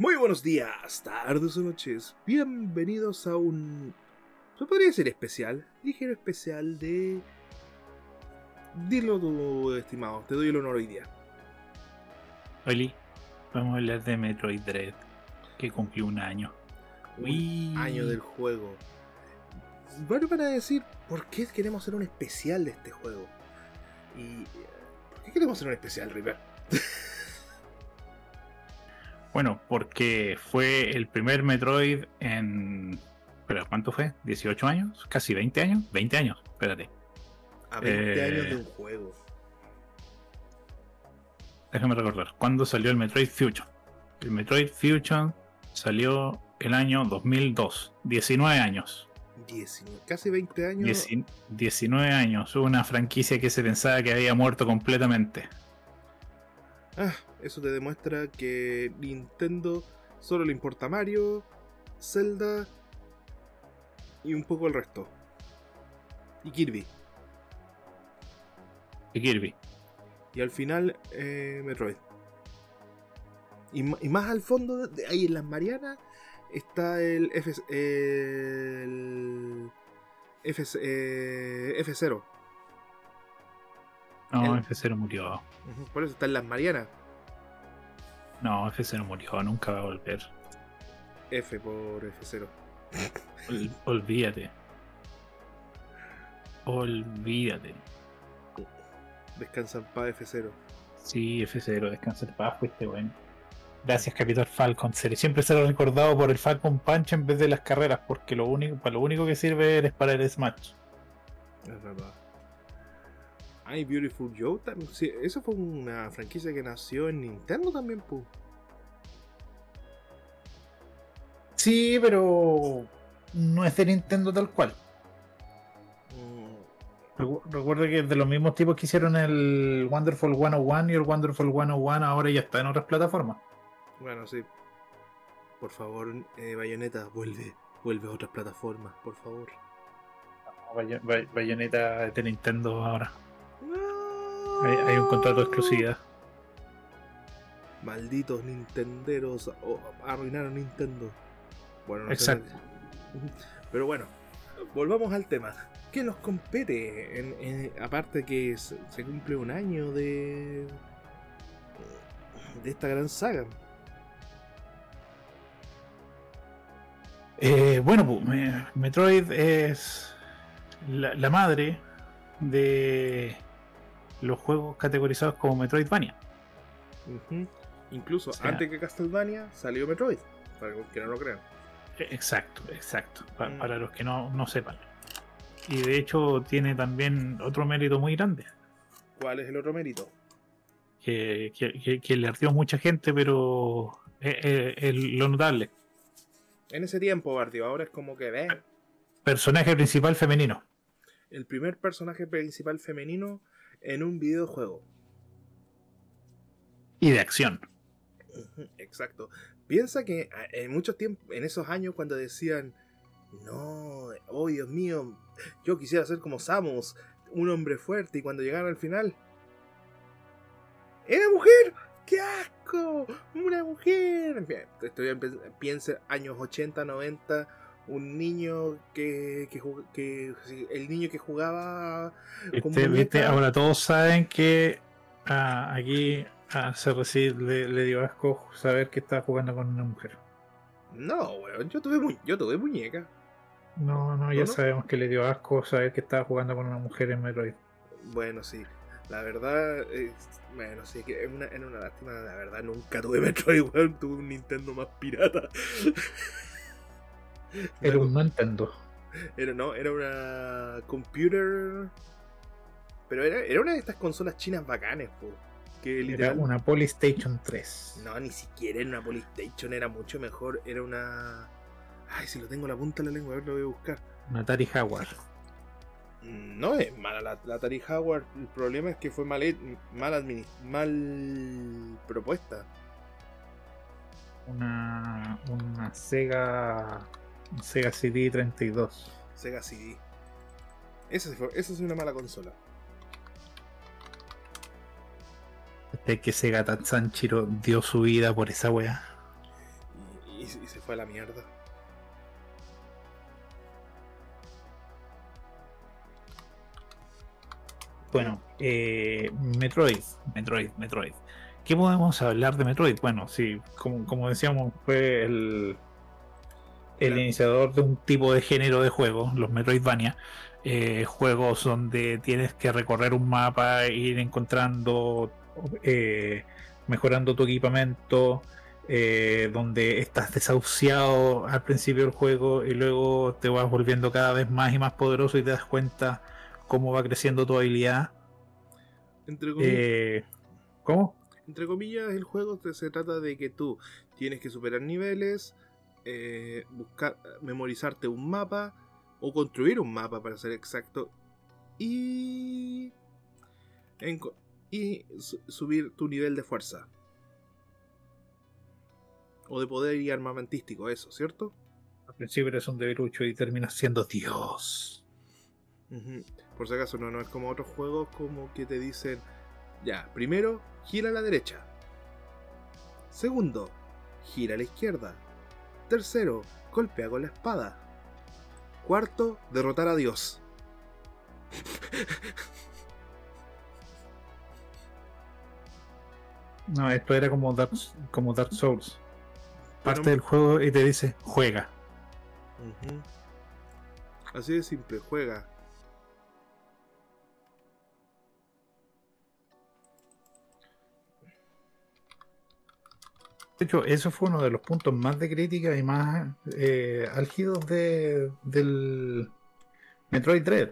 Muy buenos días, tardes o noches. Bienvenidos a un. Se podría decir especial, ligero especial de. Dilo tú, estimado, te doy el honor hoy día. Oli, vamos a hablar de Metroid Dread, que cumplió un año. Un Uy. año del juego. Bueno, para decir, ¿por qué queremos hacer un especial de este juego? Y. ¿Por qué queremos hacer un especial, River? Bueno, porque fue el primer Metroid en. ¿Pero cuánto fue? ¿18 años? ¿Casi 20 años? 20 años, espérate. A 20 Eh. años de un juego. Déjame recordar. ¿Cuándo salió el Metroid Fusion? El Metroid Fusion salió el año 2002. 19 años. 19, casi 20 años. Dieci- 19 años. Una franquicia que se pensaba que había muerto completamente. Ah, eso te demuestra que Nintendo solo le importa Mario, Zelda y un poco el resto. Y Kirby. Y Kirby. Y al final, eh, Metroid. Y, más al fondo, de, ahí en las Marianas, está el, F, el F, eh, F0. No, El- F0 murió. Por eso está en las Marianas. No, F0 murió. Nunca va a volver. F por F0. Ol- olvídate. Olvídate. Descansa en paz F0. Sí, F0, descansa en paz, fuiste bueno. Gracias, Capitán Falcon. Siempre será recordado por el Falcon Punch en vez de las carreras, porque lo único, para lo único que sirve es para el Smash. Es verdad. Ay, Beautiful Joe también. Sí, eso fue una franquicia que nació en Nintendo también, pu. Sí, pero no es de Nintendo tal cual. Mm, Recu- Recuerda que es de los mismos tipos que hicieron el Wonderful 101 y el Wonderful 101 ahora ya está en otras plataformas. Bueno, sí. Por favor, eh, Bayonetta, vuelve. Vuelve a otras plataformas, por favor. Bay- Bay- Bayonetta es de Nintendo ahora. Hay, hay un contrato de exclusividad. Malditos Nintenderos oh, arruinaron Nintendo. Bueno, no. Exacto. Pero bueno, volvamos al tema. ¿Qué nos compete? En, en- aparte que se, se cumple un año de. de esta gran saga. Eh, bueno, pu, me- Metroid es la, la madre de los juegos categorizados como Metroidvania. Incluso O sea- antes que Castlevania salió Metroid. Para los que no lo crean. Eh, Exacto, exacto, Mm. para los que no, no sepan. Y de hecho tiene también otro mérito muy grande, ¿Cuál es el otro mérito? que, que- que- que le ardió mucha gente, pero es, es- es lo notable. En ese tiempo, Bardio, ahora es como que ve Personaje principal femenino. el primer personaje principal femenino en un videojuego. Y de acción. Exacto. Piensa que ah, en muchos tiempos, en esos años cuando decían, no, oh Dios mío, yo quisiera ser como Samus, un hombre fuerte, y cuando llegaron al final, ¡era mujer! ¡Qué asco! ¡Una mujer! Bien, Estoy en, piensa años 80, 90, un niño que, que, que- el niño que jugaba con muñeca. Ahora todos saben que ah, aquí a CRC le, le dio asco saber que estaba jugando con una mujer. No, weón, yo tuve, mu- yo tuve muñeca. No, no, ya sabemos que le dio asco saber que estaba jugando con una mujer en Metroid. Bueno, sí. La verdad, es, bueno, sí, que es una, era una lástima. La verdad, nunca tuve Metroid, weón. Tuve un Nintendo más pirata. Era un no Nintendo. Era, no, era una computer. Pero era, era una de estas consolas chinas bacanes, po. Que Era una Polystation 3. No, ni siquiera era una Polystation, era mucho mejor. Era una. Ay, si lo tengo en la punta de la lengua, a ver, lo voy a buscar. Una Atari Jaguar. No es mala la, la Atari Howard. El problema es que fue mal, mal, mal propuesta. Una, una Sega. Sega CD 32. Sega CD. Esa es una mala consola. Este que Sega Tatsanchiro dio su vida por esa wea. y se fue a la mierda. Bueno, eh, Metroid, Metroid, Metroid. ¿Qué podemos hablar de Metroid? Bueno, sí, como, como decíamos, fue el, el iniciador de un tipo de género de juego, los Metroidvania. Eh, juegos donde tienes que recorrer un mapa, ir encontrando, eh, mejorando tu equipamiento, eh, donde estás desahuciado al principio del juego y luego te vas volviendo cada vez más y más poderoso y te das cuenta cómo va creciendo tu habilidad. Entre comillas, ¿Cómo? entre comillas, el juego te- se trata de que tú tienes que superar niveles, eh, buscar, memorizarte un mapa o construir un mapa para ser exacto y y su- subir tu nivel de fuerza o de poder y armamentístico, eso, ¿cierto? Al principio eres un debilucho y terminas siendo Dios. Por si acaso, no, no es como otros juegos como que te dicen, ya, primero, gira a la derecha. Segundo, gira a la izquierda. Tercero, golpea con la espada. Cuarto, derrotar a Dios. No, esto era como Dark, como Dark Souls. Parte Pero- del juego y te dice, juega. Así de simple, juega. De hecho, eso fue uno de los puntos más de crítica y más eh, álgidos de, del Metroid Dread.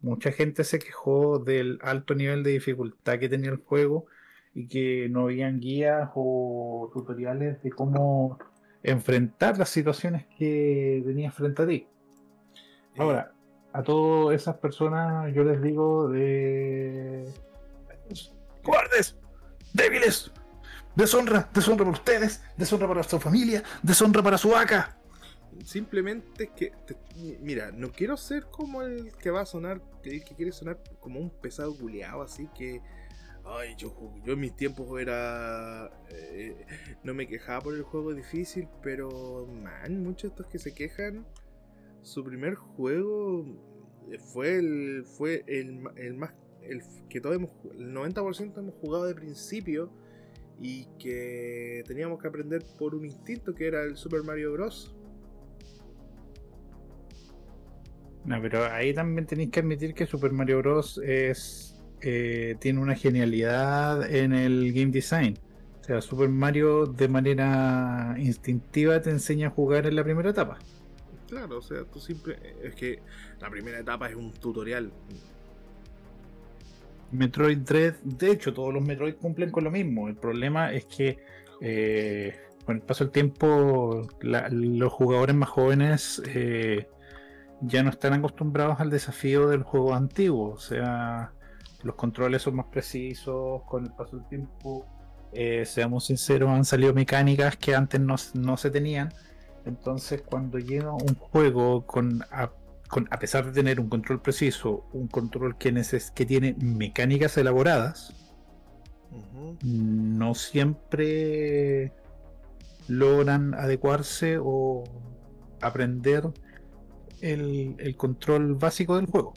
Mucha gente se quejó del alto nivel de dificultad que tenía el juego y que no habían guías o tutoriales de cómo enfrentar las situaciones que tenías frente a ti. Ahora, a todas esas personas yo les digo de... ¡Cobardes! ¡Débiles! Deshonra, deshonra para ustedes, deshonra para su familia, deshonra para su vaca. Simplemente que, mira, no quiero ser como el que va a sonar, que quiere sonar como un pesado culiado, así que, ay, yo, yo en mis tiempos era, eh, no me quejaba por el juego difícil, pero, man, muchos de estos que se quejan, su primer juego fue el, fue el, el más, el que todos hemos, el 90% hemos jugado de principio y que teníamos que aprender por un instinto que era el Super Mario Bros. No, pero ahí también tenéis que admitir que Super Mario Bros. es eh, tiene una genialidad en el game design. O sea, Super Mario de manera instintiva te enseña a jugar en la primera etapa. Claro, o sea, tú simple. Es que la primera etapa es un tutorial. Metroid Dread, de hecho, todos los Metroid cumplen con lo mismo. El problema es que eh, con el paso del tiempo, los jugadores más jóvenes eh, ya no están acostumbrados al desafío del juego antiguo. O sea, los controles son más precisos. Con el paso del tiempo, eh, seamos sinceros, han salido mecánicas que antes no, no se tenían. Entonces, cuando llega un juego con con- a pesar de tener un control preciso, un control que, neces- que tiene mecánicas elaboradas, no siempre logran adecuarse o aprender el, el control básico del juego.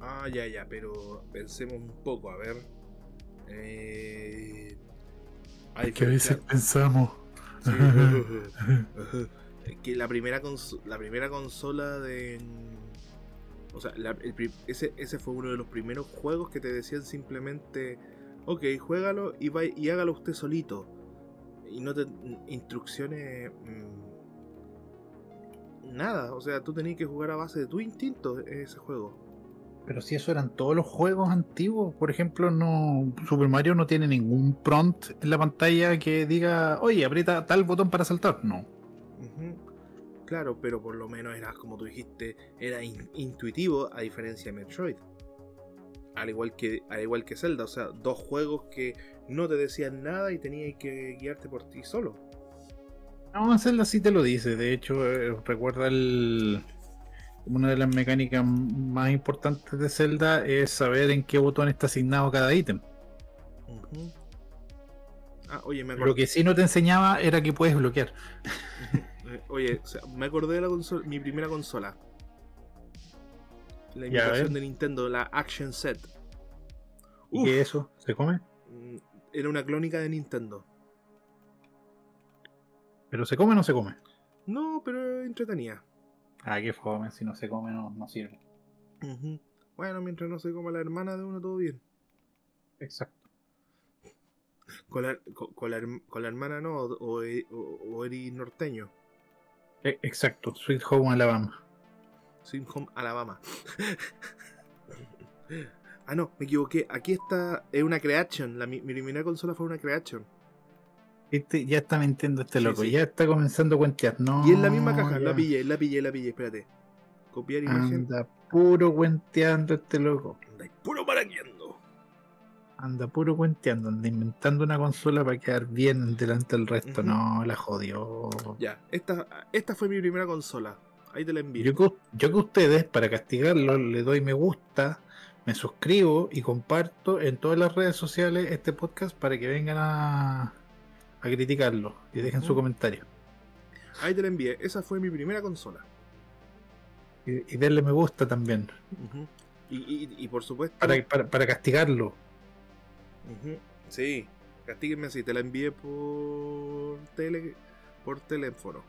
Ah, ya, ya, pero pensemos un poco, a ver. Eh... hay claro, pensamos. sí, que la primera la primera consola de o sea ese, ese fue uno de los primeros juegos que te decían simplemente ok juégalo y va y hágalo usted solito y no te instrucciones mm, nada o sea tú tenías que jugar a base de tu instinto ese juego Pero si eso eran todos los juegos antiguos, por ejemplo, no Super Mario no tiene ningún prompt en la pantalla que diga, oye, aprieta tal botón para saltar. No. Claro, pero por lo menos era, como tú dijiste, era in- intuitivo a diferencia de Metroid. Al igual que, al igual que Zelda, o sea, dos juegos que no te decían nada y tenías que guiarte por ti solo. No, Zelda sí te lo dice. De hecho, eh, recuerda el. Una de las mecánicas más importantes de Zelda es saber en qué botón está asignado cada ítem. Ah, oye, me Lo que sí no te enseñaba era que puedes bloquear. Eh, oye, o sea, me acordé de la consola, mi primera consola. La imitación de Nintendo, la Action Set. ¿Y qué es eso? ¿Se come? Mm, Era una clónica de Nintendo. ¿Pero se come o no se come? No, pero entretenía. Ah, qué fome. Si no se come, no, no sirve. Bueno, mientras no se coma la hermana de uno, todo bien. Exacto. Con la, con, con la, con la hermana no, o, o, o- o eres norteño. E- Exacto. Sweet Home Alabama. Sweet Home Alabama. ah, no, me equivoqué. Aquí está, es una creation. La, mi, mi primera consola fue una creation. Este, ya está mintiendo este loco. sí. Ya está comenzando a cuentear. No, y es la misma caja, la pillé, la pillé, la pillé. Espérate. Copiar imagen. Anda puro cuenteando este loco. Anda, puro maraqueando. Anda puro cuenteando. Anda inventando una consola para quedar bien delante del resto. No, la jodió. Ya, esta, esta fue mi primera consola. Ahí te la envío. Yo que, yo que ustedes, para castigarlo, le doy me gusta, me suscribo y comparto en todas las redes sociales este podcast para que vengan a, a criticarlo y dejen su comentario. Ahí te la envié. Esa fue mi primera consola. Y, y denle me gusta también, y, y por supuesto. para, para, para castigarlo. Sí, castíguenme así. Te la envié por tele, por teléfono.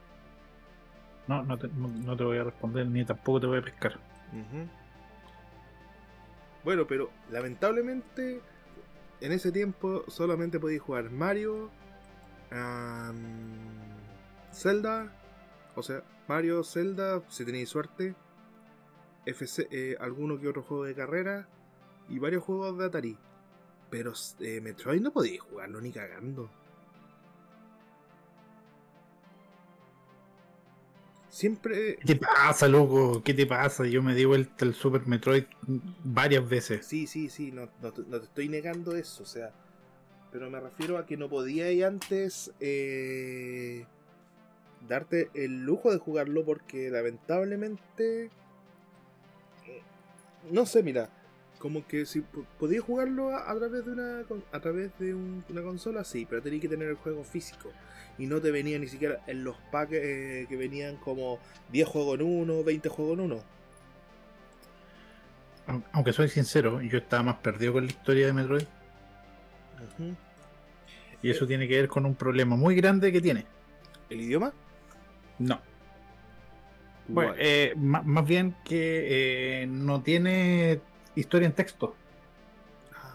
No, no te, no, no te voy a responder ni tampoco te voy a pescar. Bueno, pero lamentablemente en ese tiempo solamente podía jugar Mario, Zelda, o sea, Mario, Zelda, si tenéis suerte, FC, eh, alguno que otro juego de carrera y varios juegos de Atari. Pero eh, Metroid no podía jugarlo ni cagando. Siempre ¿Qué te pasa, loco? ¿Qué te pasa? Yo me di vuelta el Super Metroid varias veces. Sí, sí, sí, no, no te- no te estoy negando eso, o sea. Pero me refiero a que no podíais antes eh, darte el lujo de jugarlo porque lamentablemente. eh, No sé, mira. Como que si po- podías jugarlo a, a través de una a través de un- una consola, sí, pero tenías que tener el juego físico. Y no te venía ni siquiera en los packs eh, que venían como 10 juegos en uno, 20 juegos en uno. Aun- Aunque soy sincero, yo estaba más perdido con la historia de Metroid. Ujú. Y eso tiene que ver con un problema muy grande que tiene. ¿El idioma? No. Bueno, eh, ma- más bien que eh, no tiene historia en texto.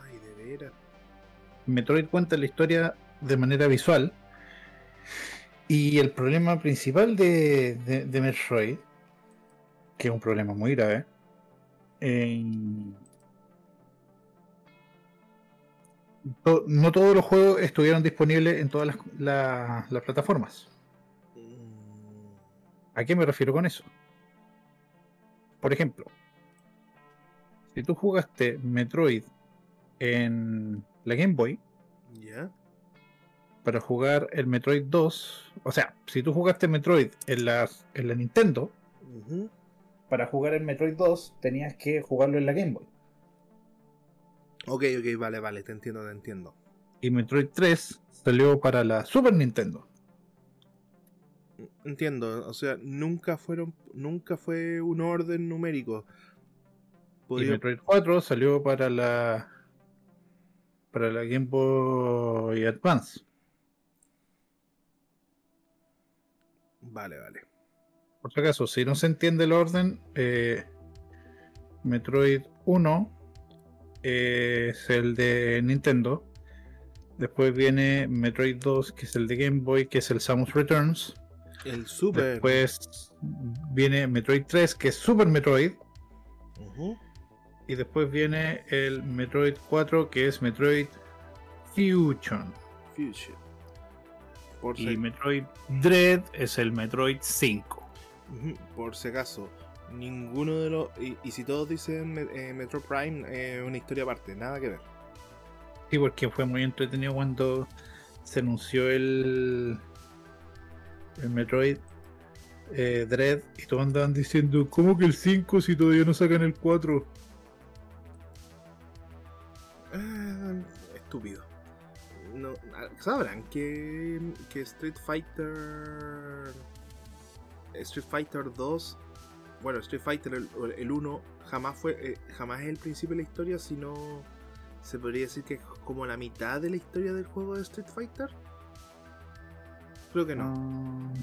Ay, de veras. Metroid cuenta la historia de manera visual. Y el problema principal de, de- de Metroid, que es un problema muy grave, eh, to- no todos los juegos estuvieron disponibles en todas las, la- las plataformas. Mm, ¿A qué me refiero con eso? Por ejemplo, si tú jugaste Metroid en la Game Boy, ¿Ya? para jugar el Metroid 2, o sea, si tú jugaste Metroid en la, en la Nintendo, para jugar el Metroid 2 tenías que jugarlo en la Game Boy. Ok, ok, vale, vale, te entiendo, te entiendo. Y Metroid 3 salió para la Super Nintendo. Entiendo, o sea, nunca fueron, nunca fue un orden numérico. Y Metroid 4 salió para la para la Game Boy Advance. Vale, vale. Por si acaso, si no se entiende el orden, eh, Metroid 1 es el de Nintendo. Después viene Metroid 2, que es el de Game Boy, que es el Samus Returns. El Super. Después viene Metroid 3, que es Super Metroid. Y después viene el Metroid 4, que es Metroid Fusion. Fusion. Por, Y si, Metroid Dread es el Metroid 5. Ujú, por si acaso, ninguno de los. Y, y si todos dicen eh, Metro Prime, eh, una historia aparte, nada que ver. Sí, porque fue muy entretenido cuando se anunció el, el Metroid eh, Dread y todos andaban diciendo, ¿cómo que el 5 si todavía no sacan el 4? Estúpido. No, ah, sabrán que, que Street Fighter. Street Fighter 2. Bueno, Street Fighter el, el 1 jamás fue. eh, jamás es el principio de la historia, sino. Se podría decir que es como la mitad de la historia del juego de Street Fighter. Creo que no. Ah,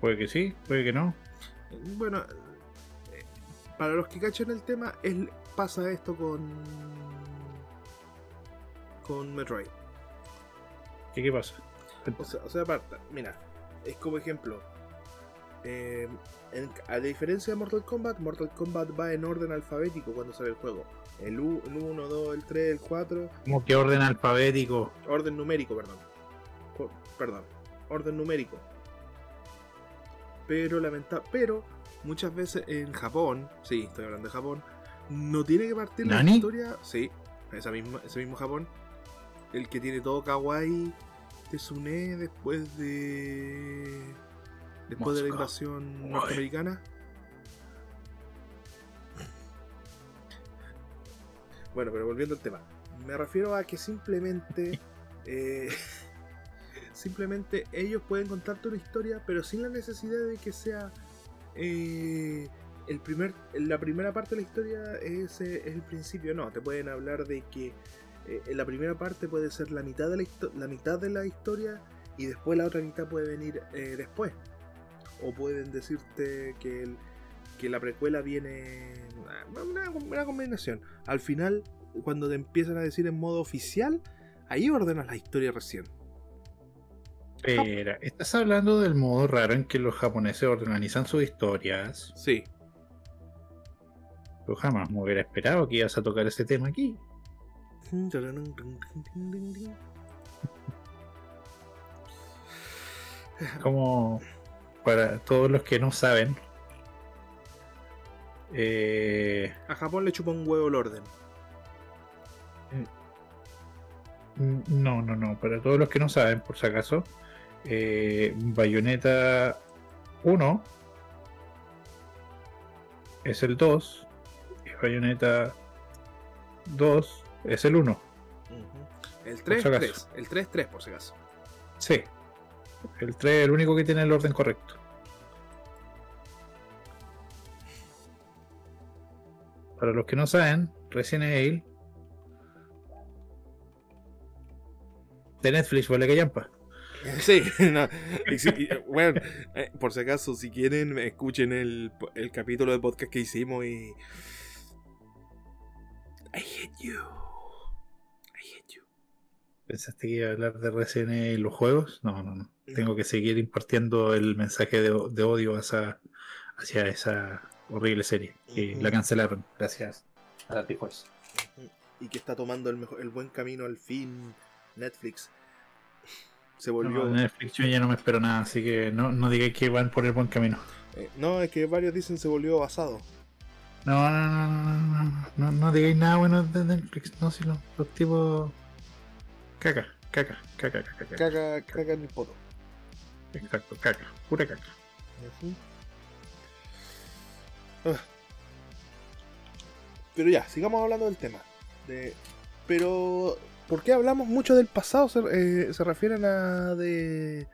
Puede que sí, puede que no. Bueno, eh, para los que cachan el tema, es, pasa esto con. Con Metroid. ¿Qué, qué pasa? O sea, o sea, aparte, mira, es como ejemplo. eh, en- a diferencia de Mortal Kombat, Mortal Kombat va en orden alfabético cuando sale el juego. El, U- el 1, 2, el 3, el 4, Como que orden alfabético. orden numérico, perdón. Perdón, orden numérico. Pero lamenta pero muchas veces en Japón, sí, estoy hablando de Japón, no tiene que partir la historia, sí, esa misma, ese mismo Japón, el que tiene todo kawaii Tsune después de después de la invasión Uy. norteamericana. Bueno, pero volviendo al tema, me refiero a que simplemente eh, simplemente ellos pueden contarte una historia, pero sin la necesidad de que sea eh, el primer, la primera parte de la historia es, eh, es el principio. No, te pueden hablar de que eh, en la primera parte puede ser la mitad de la, la mitad de la historia y después la otra mitad puede venir eh, después. O pueden decirte que, el- que la precuela viene una, una combinación. Al final, cuando te empiezan a decir en modo oficial, ahí ordenas la historia recién. Espera, estás hablando del modo raro en que los japoneses organizan sus historias. Sí. Yo jamás me hubiera esperado que ibas a tocar ese tema aquí. Como para todos los que no saben, eh, A Japón le chupa un huevo el orden. no, no, no, para todos los que no saben, por si acaso, eh, Bayonetta 1 es el 2 y Bayonetta 2 es el 1. El Por 3, si acaso. 3. El 3, 3 por si acaso. Sí. El 3 es el único que tiene el orden correcto. Para los que no saben, Resident Evil de Netflix, vale que llampa. Sí, no, bueno, eh, por si acaso, si quieren, escuchen el, el capítulo de podcast que hicimos y. I hate you. ¿Pensaste que iba a hablar de Resident Evil los juegos? No, no, no. No. Tengo que seguir impartiendo el mensaje de, de odio hacia, hacia esa horrible serie. Que Ujú. la cancelaron. Gracias a la T-Force. Y que está tomando el, mejor, el buen camino al fin Netflix. Se No, volvió. de Netflix yo ya no me espero nada, así que no, no digáis que van por el buen camino. eh, no, es que varios dicen se volvió basado. No, no, no, no, no, no, no digáis nada bueno de Netflix, no, si los, los tipos. Caca, caca, caca, caca, caca. Caga, caga en el poto. Exacto, caca, pura caca. Ah. Pero ya, sigamos hablando del tema. De... Pero, ¿por qué hablamos mucho del pasado? Se, eh, se refieren a de...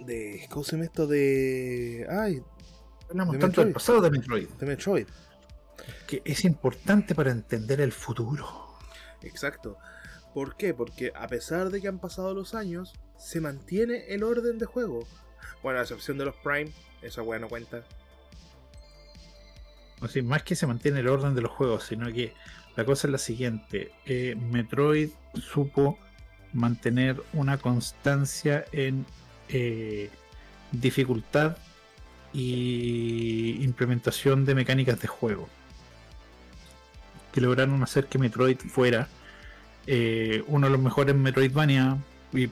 De... ¿Cómo se llama esto? De... Ay, Hablamos De tanto del pasado de Metroid, de Metroid. que es importante para entender el futuro. Exacto. ¿Por qué? Porque a pesar de que han pasado los años, se mantiene el orden de juego. Bueno, a excepción de los Prime, esa weá no cuenta. O sea, más que se mantiene el orden de los juegos, sino que la cosa es la siguiente. eh, Metroid supo mantener una constancia en eh, dificultad y implementación de mecánicas de juego. Que lograron hacer que Metroid fuera eh, uno de los mejores Metroidvania y eh,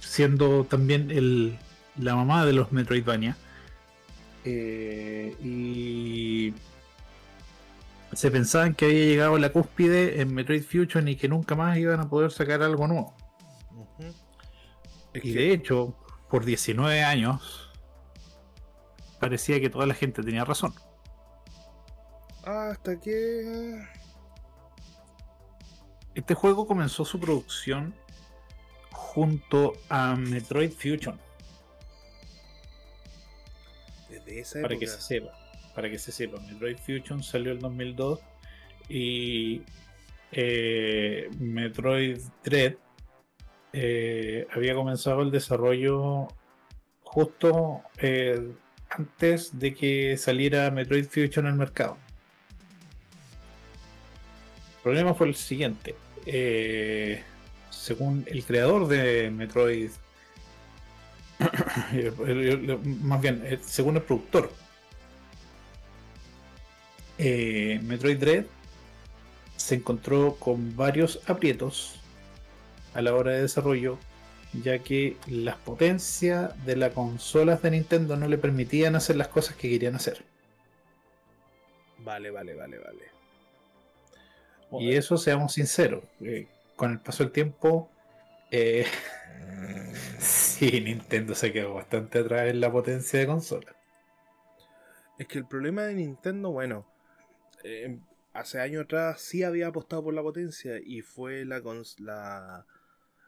siendo también el, la mamá de los Metroidvania. Eh, y se pensaban que había llegado a la cúspide en Metroid Fusion y que nunca más iban a poder sacar algo nuevo. Es Y de hecho, por 19 años, parecía que toda la gente tenía razón. Hasta que. Este juego comenzó su producción junto a Metroid Fusion. Desde esa Para época. que se sepa. Para que se sepa. Metroid Fusion salió en 2002 y eh, Metroid Dread eh, había comenzado el desarrollo justo eh, antes de que saliera Metroid Fusion al mercado. El problema fue el siguiente. Eh, según el creador de Metroid, más bien, según el productor, eh, Metroid Dread se encontró con varios aprietos a la hora de desarrollo, ya que las potencias de las consolas de Nintendo no le permitían hacer las cosas que querían hacer. Vale, vale, vale, vale. Y eso, seamos sinceros, eh, con el paso del tiempo, eh, sí, Nintendo se quedó bastante atrás en la potencia de consola. Es que el problema de Nintendo, bueno, eh, hace años atrás sí había apostado por la potencia y fue la, la,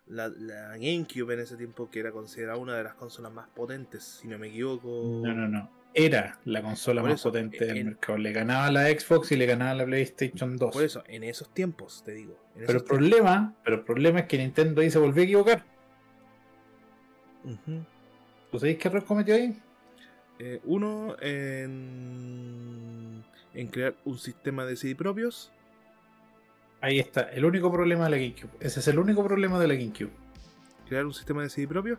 la, la GameCube en ese tiempo que era considerada una de las consolas más potentes, si no me equivoco. No, no, no. Era la consola Por más eso, potente del mercado. Le ganaba la Xbox y le ganaba la PlayStation 2. Por eso, en esos tiempos, te digo. Pero el problema, pero el problema es que Nintendo ahí se volvió a equivocar. Ujú. ¿Tú sabéis qué error cometió ahí? Eh, uno, en, en crear un sistema de CD propios. Ahí está, el único problema de la GameCube. Ese es el único problema de la GameCube. Crear un sistema de CD propio.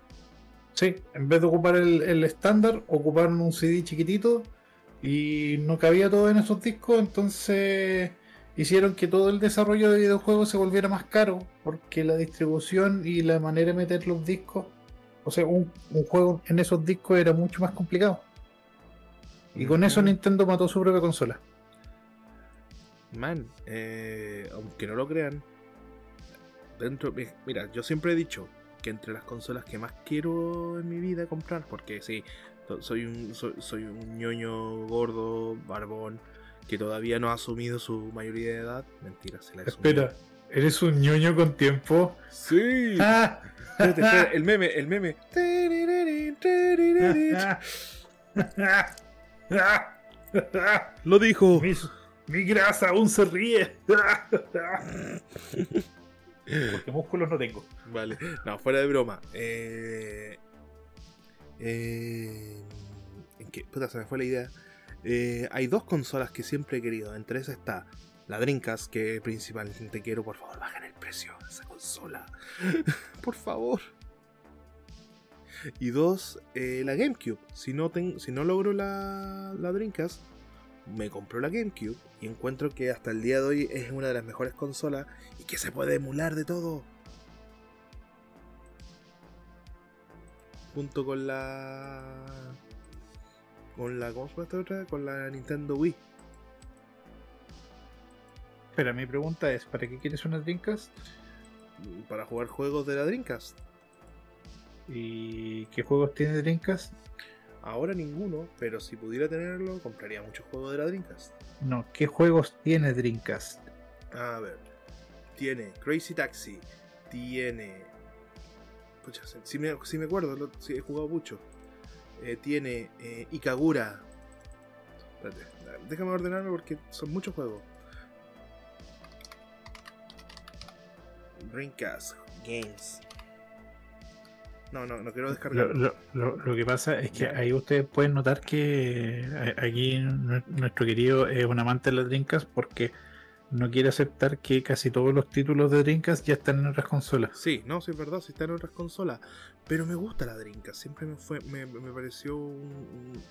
Sí, en vez de ocupar el estándar, ocuparon un CD chiquitito y no cabía todo en esos discos, entonces hicieron que todo el desarrollo de videojuegos se volviera más caro, porque la distribución y la manera de meter los discos, o sea, un, un juego en esos discos era mucho más complicado. Y con eso. Nintendo mató su propia consola. Man, eh, aunque no lo crean, dentro, mi- mira, yo siempre he dicho que entre las consolas que más quiero en mi vida comprar, porque sí, soy un, soy, soy un ñoño gordo, barbón, que todavía no ha asumido su mayoría de edad. Mentira, se la he asumido. Espera, eres un ñoño con tiempo. Sí. ¡Ah! Espérate, espérate, el meme, el meme. Lo dijo. mi, mi grasa aún se ríe. Porque músculos no tengo. Vale, no, fuera de broma. Eh, eh, ¿En qué? Puta, se me fue la idea. Eh, hay dos consolas que siempre he querido. Entre esas está la Dreamcast, que principalmente quiero. Por favor, bajen el precio de esa consola. por favor. Y dos, eh, la GameCube. Si no, ten- si no logro la, la Dreamcast, me compro la GameCube y encuentro que hasta el día de hoy es una de las mejores consolas y que se puede emular de todo. Junto con la. Con la. ¿Cómo se llama esta otra? Con la Nintendo Wii. Espera, mi pregunta es: ¿para qué quieres una Dreamcast? Para jugar juegos de la Dreamcast. ¿Y qué juegos tiene Dreamcast? Ahora ninguno, pero si pudiera tenerlo, compraría muchos juegos de la Dreamcast. No, ¿qué juegos tiene Dreamcast? A ver. Tiene Crazy Taxi. Tiene. Pucha, si- me, si me acuerdo, lo- si he jugado mucho. Eh, tiene eh, Ikagura. Espérate, déjame ordenarme porque son muchos juegos. Dreamcast Games. No, no, no quiero Lo, descargarlo. lo- lo- lo que pasa es que Ya. ahí ustedes pueden notar que a- aquí nue- nuestro querido es un amante de las Dreamcast porque no quiere aceptar que casi todos los títulos de Dreamcast ya están en otras consolas. Sí, no, sí es verdad, sí está en otras consolas. Pero me gusta la Dreamcast, siempre me fue, me, me pareció un, un-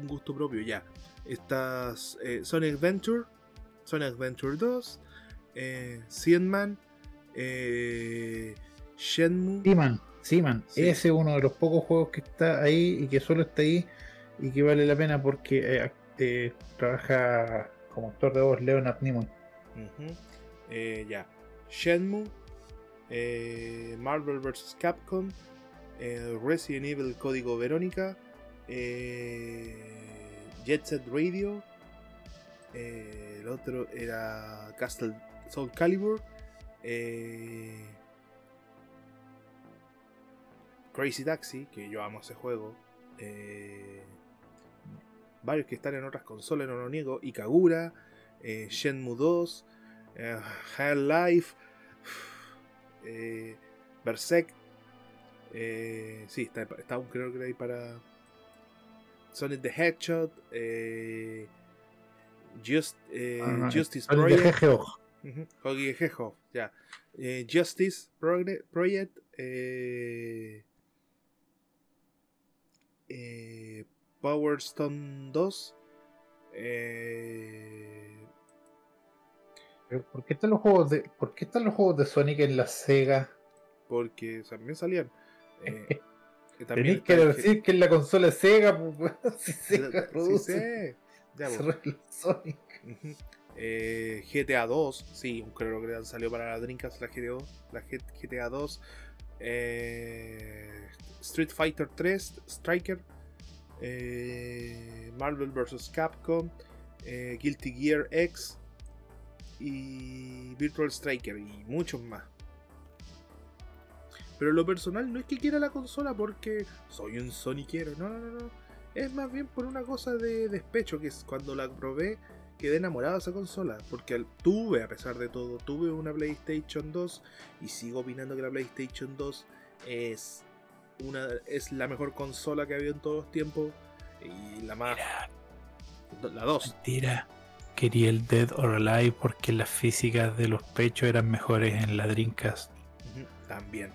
un gusto propio. Ya, estas eh, Sonic Adventure, Sonic Adventure 2, eh, Sandman, eh, Shenmue. Seaman, Sí. ese es uno de los pocos juegos que está ahí y que solo está ahí y que vale la pena porque eh, eh, trabaja como actor de voz Leonard Nimoy. Eh, ya, Shenmue, Marvel vs. Capcom, Resident Evil Código Verónica, Jet Set Radio, el otro era Castle Soul Calibur Eh, Crazy Taxi, que yo amo ese juego. Eh, varios que están en otras consolas, no lo niego. Ikagura, eh, Shenmue 2, eh, Half-Life, eh, Berserk. Eh, sí, está, está aún creo que ahí para Sonic the eh, Just, Ah, Justice Project. Hoggy Hedgehog, ya. Justice Project. Eh, eh, Power Stone 2. Eh, Pero, ¿Por qué están los juegos de, por qué están los juegos de Sonic en la Sega? porque también salían. Eh, eh, también Tenéis está que decir que en la consola Sega, pues, si Sega sí produce ya, se pues. arregla Sonic. Eh, GTA 2, sí, creo que salió para la Dreamcast la GTA 2. La GTA 2 eh, Street Fighter 3, Striker, eh, Marvel vs. Capcom, eh, Guilty Gear X y Virtual Striker y muchos más. Pero lo personal no es que quiera la consola porque soy un Soniquero, no, no, no, no. Es más bien por una cosa de despecho que es cuando la probé quedé enamorado de esa consola. Porque tuve, a pesar de todo, tuve una PlayStation 2 y sigo opinando que la PlayStation 2 es, una, es la mejor consola que ha habido en todos los tiempos y la más... La 2. Mentira. Quería el Dead or Alive porque las físicas de los pechos eran mejores en la Dreamcast. También.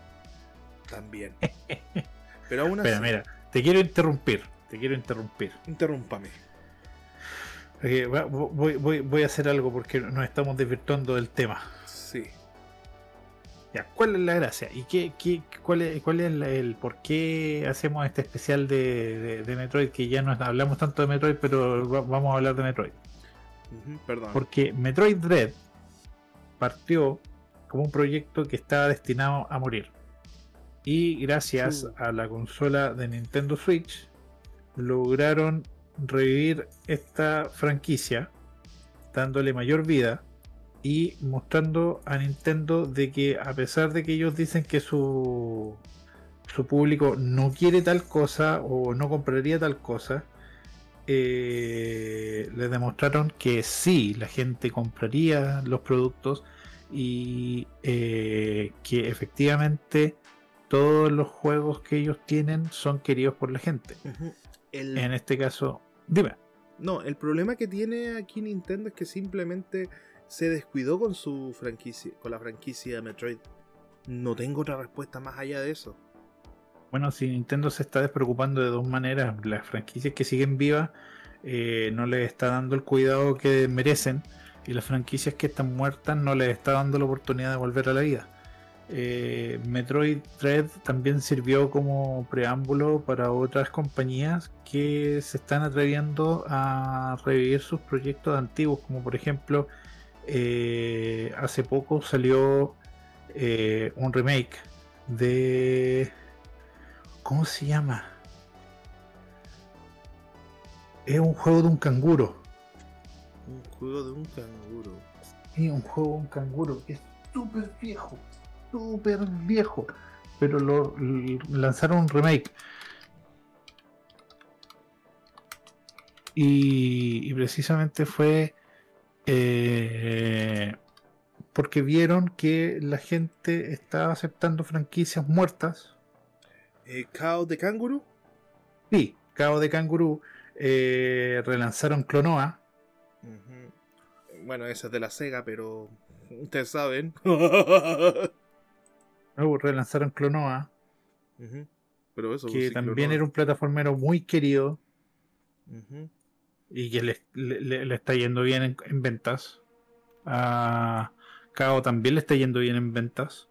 También. Pero aún así... Espera, mira, te quiero interrumpir. Te quiero interrumpir. Interrúmpame. Voy, voy- voy a hacer algo porque nos estamos desvirtuando del tema. Sí. Ya, ¿cuál es la gracia? ¿Y qué, qué- cuál, es, cuál es la- el por qué hacemos este especial de, de- de Metroid? Que ya no hablamos tanto de Metroid, pero va- vamos a hablar de Metroid. Perdón. Porque Metroid Dread partió como un proyecto que estaba destinado a morir. Y gracias Uh. a la consola de Nintendo Switch lograron revivir esta franquicia, dándole mayor vida y mostrando a Nintendo de que a pesar de que ellos dicen que su, su público no quiere tal cosa o no compraría tal cosa, eh, les demostraron que sí, la gente compraría los productos y eh, que efectivamente todos los juegos que ellos tienen son queridos por la gente. El- En este caso, dime. No, el problema que tiene aquí Nintendo es que simplemente se descuidó con su franquicia, con la franquicia de Metroid. No tengo otra respuesta más allá de eso. Bueno, si Nintendo se está despreocupando de dos maneras, las franquicias que siguen vivas eh, no les está dando el cuidado que merecen y las franquicias que están muertas no les está dando la oportunidad de volver a la vida. Eh, Metroid Dread también sirvió como preámbulo para otras compañías que se están atreviendo a revivir sus proyectos antiguos, como por ejemplo eh, hace poco salió eh, un remake de ¿Cómo se llama? Es un juego de un canguro. Un juego de un canguro. Es un juego de un canguro que es súper viejo, súper viejo. Pero lo, lanzaron un remake. Y, y precisamente fue eh, porque vieron que la gente estaba aceptando franquicias muertas. Eh, de Canguro. Sí, Cabo de Canguro eh, relanzaron Clonoa. Bueno, esa es de la Sega, pero ustedes saben. Luego relanzaron Clonoa. Ujú. Pero eso que sí, también Clonoa. era un plataformero muy querido y que le, le- le- está yendo bien en, en ventas. A Kao también le está yendo bien en ventas.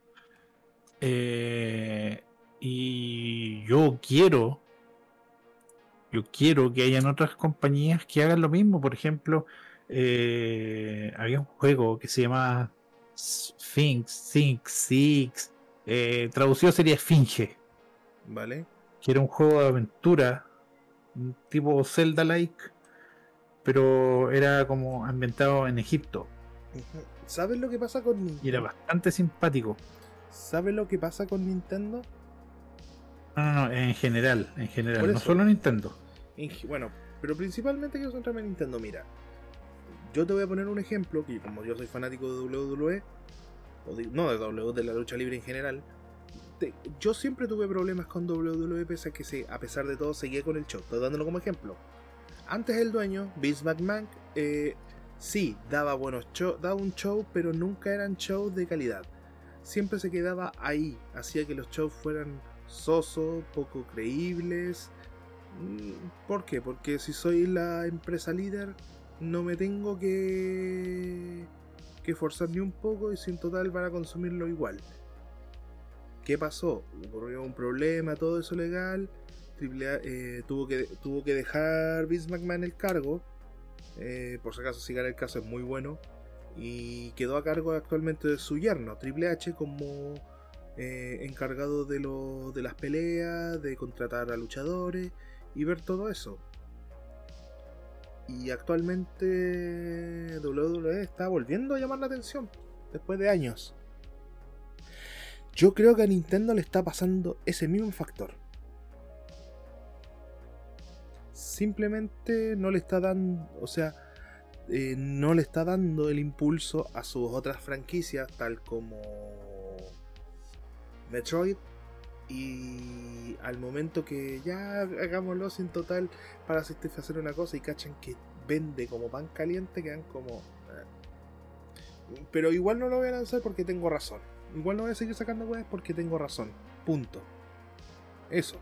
Eh, y yo quiero, yo quiero que hayan otras compañías que hagan lo mismo. Por ejemplo, eh, había un juego que se llama Sphinx, Sphinx, Six. Eh, traducido sería Esfinge Vale. que era un juego de aventura, tipo Zelda-like, pero era como ambientado en Egipto. ¿Sabes lo que pasa con Y Nintendo? era bastante simpático. ¿Sabes lo que pasa con Nintendo? No, no, no, en general, en general, no solo Nintendo. En Bueno, pero principalmente quiero centrarme en Nintendo. Mira, yo te voy a poner un ejemplo, que como yo soy fanático de WWE, no de WWE, de la lucha libre en general, yo siempre tuve problemas con WWE, pese a que a pesar de todo seguía con el show. Estoy dándolo como ejemplo. Antes el dueño, Vince McMahon, eh, sí, daba buenos shows, daba un show, pero nunca eran shows de calidad. Siempre se quedaba ahí, hacía que los shows fueran sosos, poco creíbles. Mm, ¿Por qué? Porque si soy la empresa líder, no me tengo que, que forzar ni un poco y si en total van a consumirlo igual. ¿Qué pasó? Ocurrió un problema, todo eso legal. Triple eh, tuvo, que, tuvo que dejar Vince McMahon el cargo. Eh, por si acaso, si gana el caso, es muy bueno. Y quedó a cargo actualmente de su yerno, Triple H, como eh, encargado de, de las peleas, de contratar a luchadores y ver todo eso. Y actualmente WWE está volviendo a llamar la atención después de años. Yo creo que a Nintendo le está pasando ese mismo factor. Simplemente no le está dando, o sea, eh, no le está dando el impulso a sus otras franquicias, tal como Metroid. Y al momento que ya hagámoslo sin total para satisfacer una cosa y cachan que vende como pan caliente, quedan como. eh. Pero igual no lo voy a lanzar porque tengo razón. Igual no voy a seguir sacando weas porque tengo razón. Punto. Eso.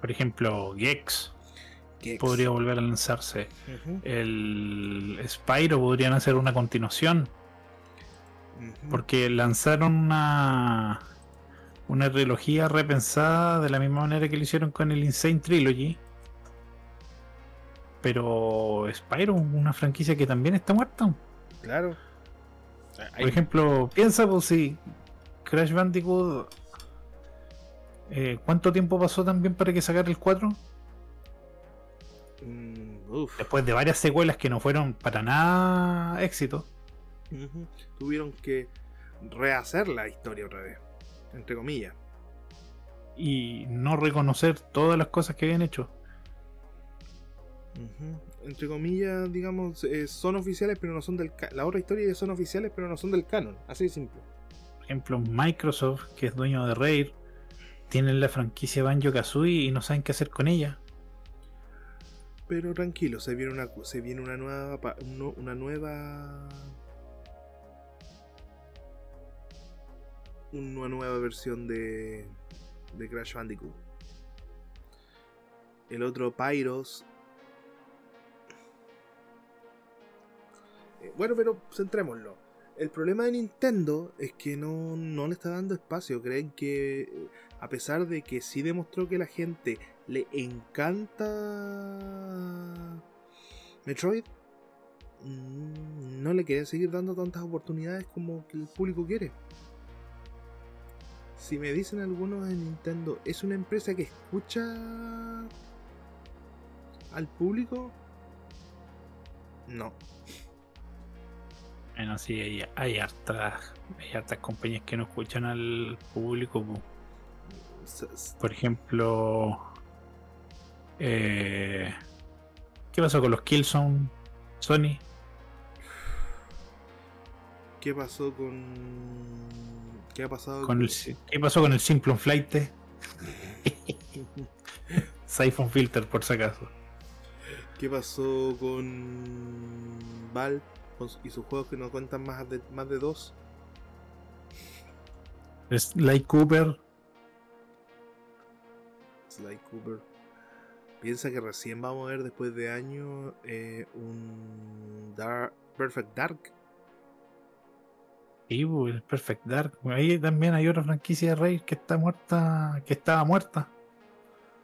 Por ejemplo, Gex Gex. podría volver a lanzarse. El Spyro podrían hacer una continuación. Porque lanzaron una, una trilogía repensada de la misma manera que lo hicieron con el Insane Trilogy. Pero Spyro, una franquicia que también está muerta. Claro. Por ejemplo, piensa pues si Crash Bandicoot. eh, ¿Cuánto tiempo pasó también para que sacara el 4? Mm. Después de varias secuelas que no fueron para nada éxito. Tuvieron que rehacer la historia otra vez. Entre comillas. Y no reconocer todas las cosas que habían hecho. Entre comillas, digamos, eh, son oficiales, pero no son del ca- La otra historia son oficiales, pero no son del canon. Así de simple. Por ejemplo, Microsoft, que es dueño de Rare, tienen la franquicia Banjo Kazooie y no saben qué hacer con ella. Pero tranquilo, se viene una, se viene una nueva. Una nueva. Una nueva versión de. De Crash Bandicoot. El otro Pyros. Eh, Bueno, pero centrémoslo. El problema de Nintendo es que no, no le está dando espacio. Creen que, a pesar de que sí demostró que la gente le encanta Metroid, mm, no le quieren seguir dando tantas oportunidades como el público quiere. Si me dicen algunos de Nintendo, ¿es una empresa que escucha al público? No. Bueno, sí, hay, hay hartas, hay hartas compañías que no escuchan al público. Por ejemplo, eh, ¿qué pasó con los Killzone Sony? ¿Qué pasó con. ¿Qué ha pasado Con el, ¿Qué pasó con el Simplon Flight? Siphon Filter, por si acaso. ¿Qué pasó con Valve su- y sus juegos que no cuentan más de, más de dos? Sly Cooper, Sly Cooper. Piensa que recién vamos a ver después de años eh, un Dark, Perfect Dark. Y po, el Perfect Dark. Ahí también hay otra franquicia de Rare que está muerta, que estaba muerta.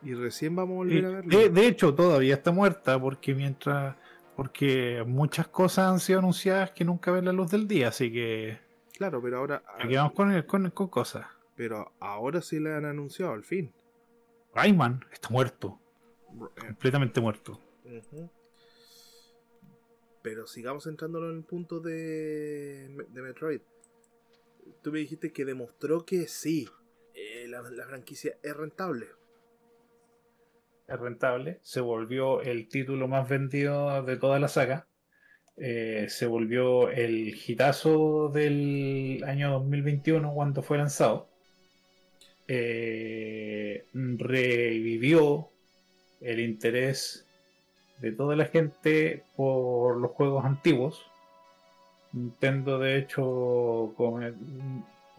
Y recién vamos a volver a verlo. De, de hecho, todavía está muerta porque mientras. Porque muchas cosas han sido anunciadas que nunca ven la luz del día, así que Claro, pero ahora. aquí vamos con, con, con cosas. Pero ahora sí le han anunciado al fin. Rayman está muerto, Eh, completamente muerto. pero sigamos centrándonos en el punto de, de Metroid. Tú me dijiste que demostró que sí, eh, la, franquicia es rentable. Es rentable, se volvió el título más vendido de toda la saga. Eh, se volvió el hitazo del año 2021 cuando fue lanzado. Eh, revivió el interés de toda la gente por los juegos antiguos. Nintendo de hecho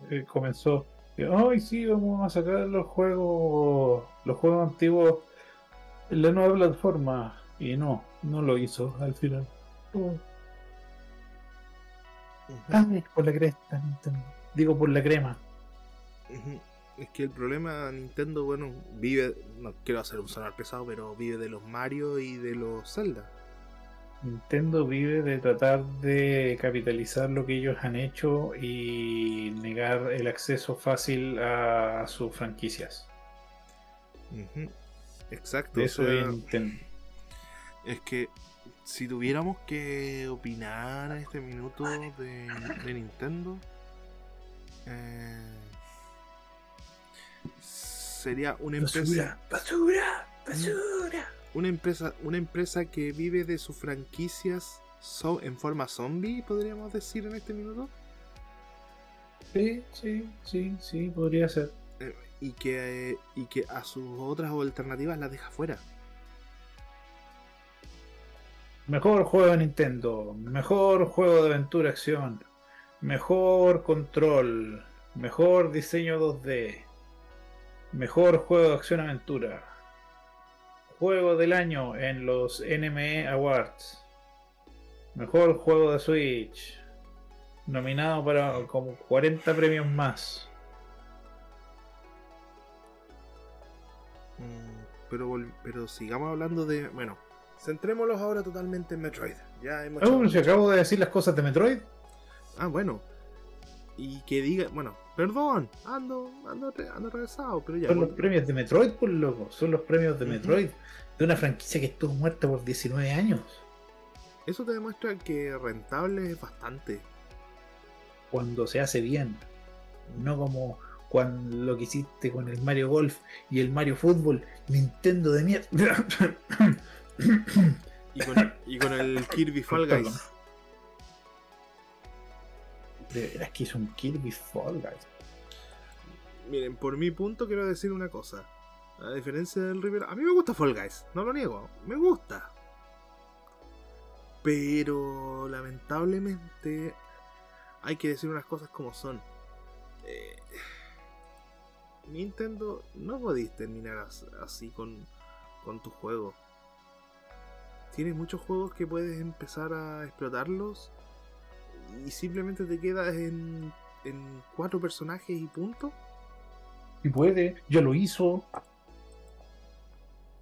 eh, comenzó ay sí vamos a sacar los juegos los juegos antiguos en la nueva plataforma y no no lo hizo al final. Por la cresta Nintendo. Digo por la crema. Es que el problema Nintendo bueno vive no quiero hacer un sonar pesado pero vive de los Mario y de los Zelda Nintendo vive de tratar de capitalizar lo que ellos han hecho y negar el acceso fácil a sus franquicias. Exacto. Eso es Nintendo. Es que si tuviéramos que opinar en este minuto de, Nintendo, eh, sería una empresa. Basura, basura una empresa, una empresa que vive de sus franquicias en forma zombie, podríamos decir en este minuto. Sí, sí, sí, sí, podría ser. Eh, y, que, y que a sus otras alternativas las deja fuera. Mejor juego de Nintendo, mejor juego de aventura acción, mejor control, mejor diseño 2D, mejor juego de acción aventura, Juego del año en los NME Awards. Mejor juego de Switch. Nominado para como 40 premios más. Mm, pero, pero sigamos hablando de. Bueno, centrémoslos ahora totalmente en Metroid. Ya hemos oh, si acabo de decir las cosas de Metroid. Ah, bueno. Y que diga. Bueno, perdón, ando, ando, ando atravesado, pero ya. Son los premios de Metroid, por loco. Son los premios de Metroid de una franquicia que estuvo muerta por 19 años. Eso te demuestra que rentable es bastante. Cuando se hace bien. No como cuando lo que hiciste con el Mario Golf y el Mario Fútbol, Nintendo de mierda. y, con, el Kirby Fall Guys. De veras que es un Kirby Fall Guys. Miren, por mi punto quiero decir una cosa. A diferencia del River, a mí me gusta Fall Guys, no lo niego, me gusta. Pero lamentablemente hay que decir unas cosas como son. Eh, Nintendo, no podéis terminar así con, con tu juego. Tienes muchos juegos que puedes empezar a explotarlos y simplemente te quedas en, en cuatro personajes y punto. Y puede, ya lo hizo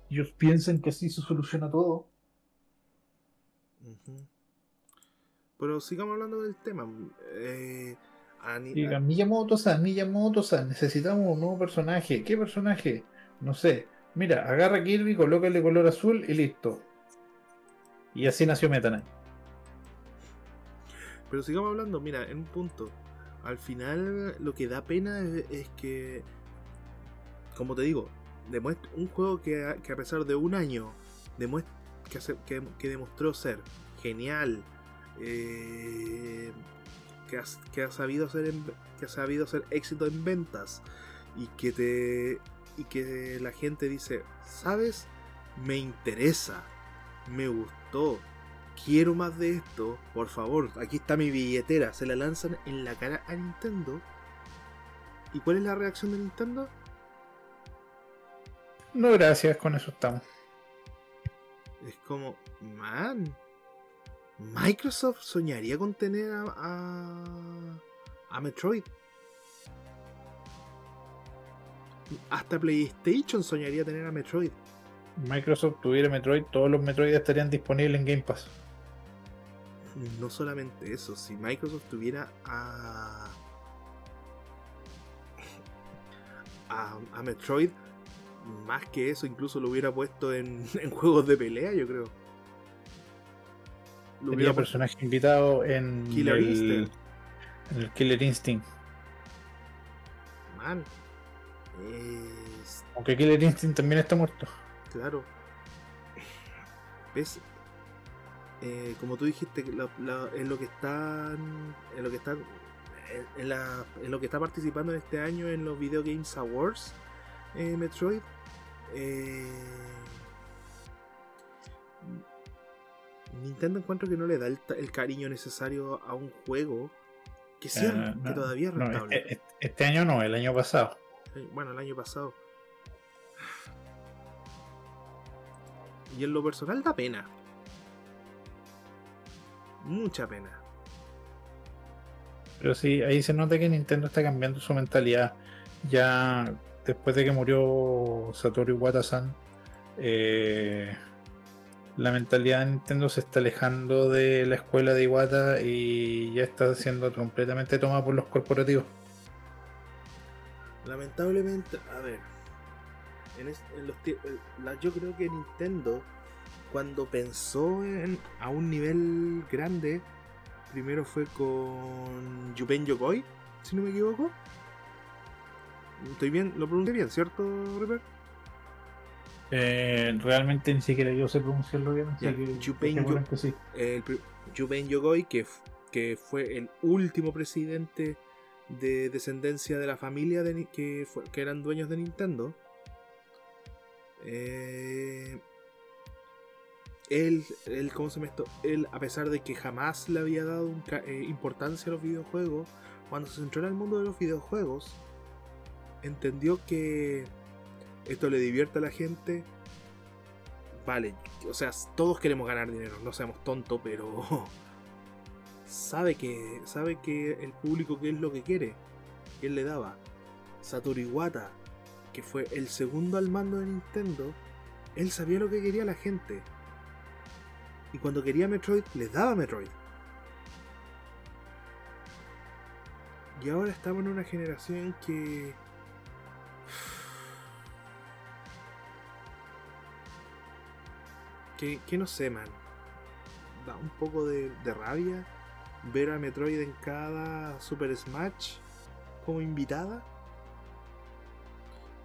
ellos piensan que así se soluciona todo. Pero sigamos hablando del tema. Eh, Digan, Miyamoto-san, Miyamoto-san, necesitamos un nuevo personaje. ¿Qué personaje? No sé. Mira, agarra a Kirby, colócale color azul y listo. Y así nació Meta Knight. Pero sigamos hablando, mira, en un punto. Al final lo que da pena es que, como te digo, un juego que a, que a pesar de un año que, demostró ser genial, eh, que, ha, que, ha, sabido hacer que ha sabido hacer éxito en ventas y que te y que la gente dice, sabes, me interesa, me gustó, quiero más de esto, por favor, aquí está mi billetera, se la lanzan en la cara a Nintendo. ¿Y cuál es la reacción de Nintendo? No, gracias, con eso estamos. Es como, man, Microsoft soñaría con tener a, a, Metroid. Hasta PlayStation soñaría tener a Metroid. Microsoft tuviera Metroid, todos los Metroid estarían disponibles en Game Pass. No solamente eso, si Microsoft tuviera a, a, a Metroid, más que eso, incluso lo hubiera puesto en, juegos de pelea, yo creo. Lo hubiera personaje invitado en Killer el, Instinct. en el Killer Instinct. Man. Es- Aunque Killer Instinct también está muerto. Claro. ¿Ves? Eh, como tú dijiste, la- la- en lo que están. En lo que están. En, en la- en lo que está participando en este año en los Video Games Awards, eh, Metroid. eh, Nintendo encuentro que no le da el, cariño necesario a un juego que, sí, Eh, que todavía es rentable. este, este- año no, el año pasado. Bueno, el año pasado. Y en lo personal da pena. Mucha pena. Pero sí, ahí se nota que Nintendo está cambiando su mentalidad. Ya después de que murió Satoru Iwata-san, eh, la mentalidad de Nintendo se está alejando de la escuela de Iwata y ya está siendo completamente tomada por los corporativos. Lamentablemente, a ver. En es- en los la- yo creo que Nintendo, cuando pensó en, a un nivel grande, primero fue con Yupen Yokoi, si no me equivoco. Estoy bien, lo pronuncié bien, ¿cierto, Ripper? Eh, realmente ni siquiera yo sé pronunciarlo bien, así Ya, que Yupen dejémoslo que sí. el que, que fue el último presidente de descendencia de la familia de que, que eran dueños de Nintendo. Eh, él, él, ¿cómo se llama esto? Él, a pesar de que jamás le había dado eh, importancia a los videojuegos, cuando se entró en el mundo de los videojuegos, entendió que esto le divierte a la gente. Vale, o sea, todos queremos ganar dinero, no seamos tontos, pero sabe que sabe que el público qué es lo que quiere. Y él le daba. Satoru Iwata, que fue el segundo al mando de Nintendo, él sabía lo que quería la gente. Y cuando quería Metroid, les daba Metroid. Y ahora estamos en una generación que que, que no sé, man. Da un poco de, de rabia ver a Metroid en cada Super Smash como invitada.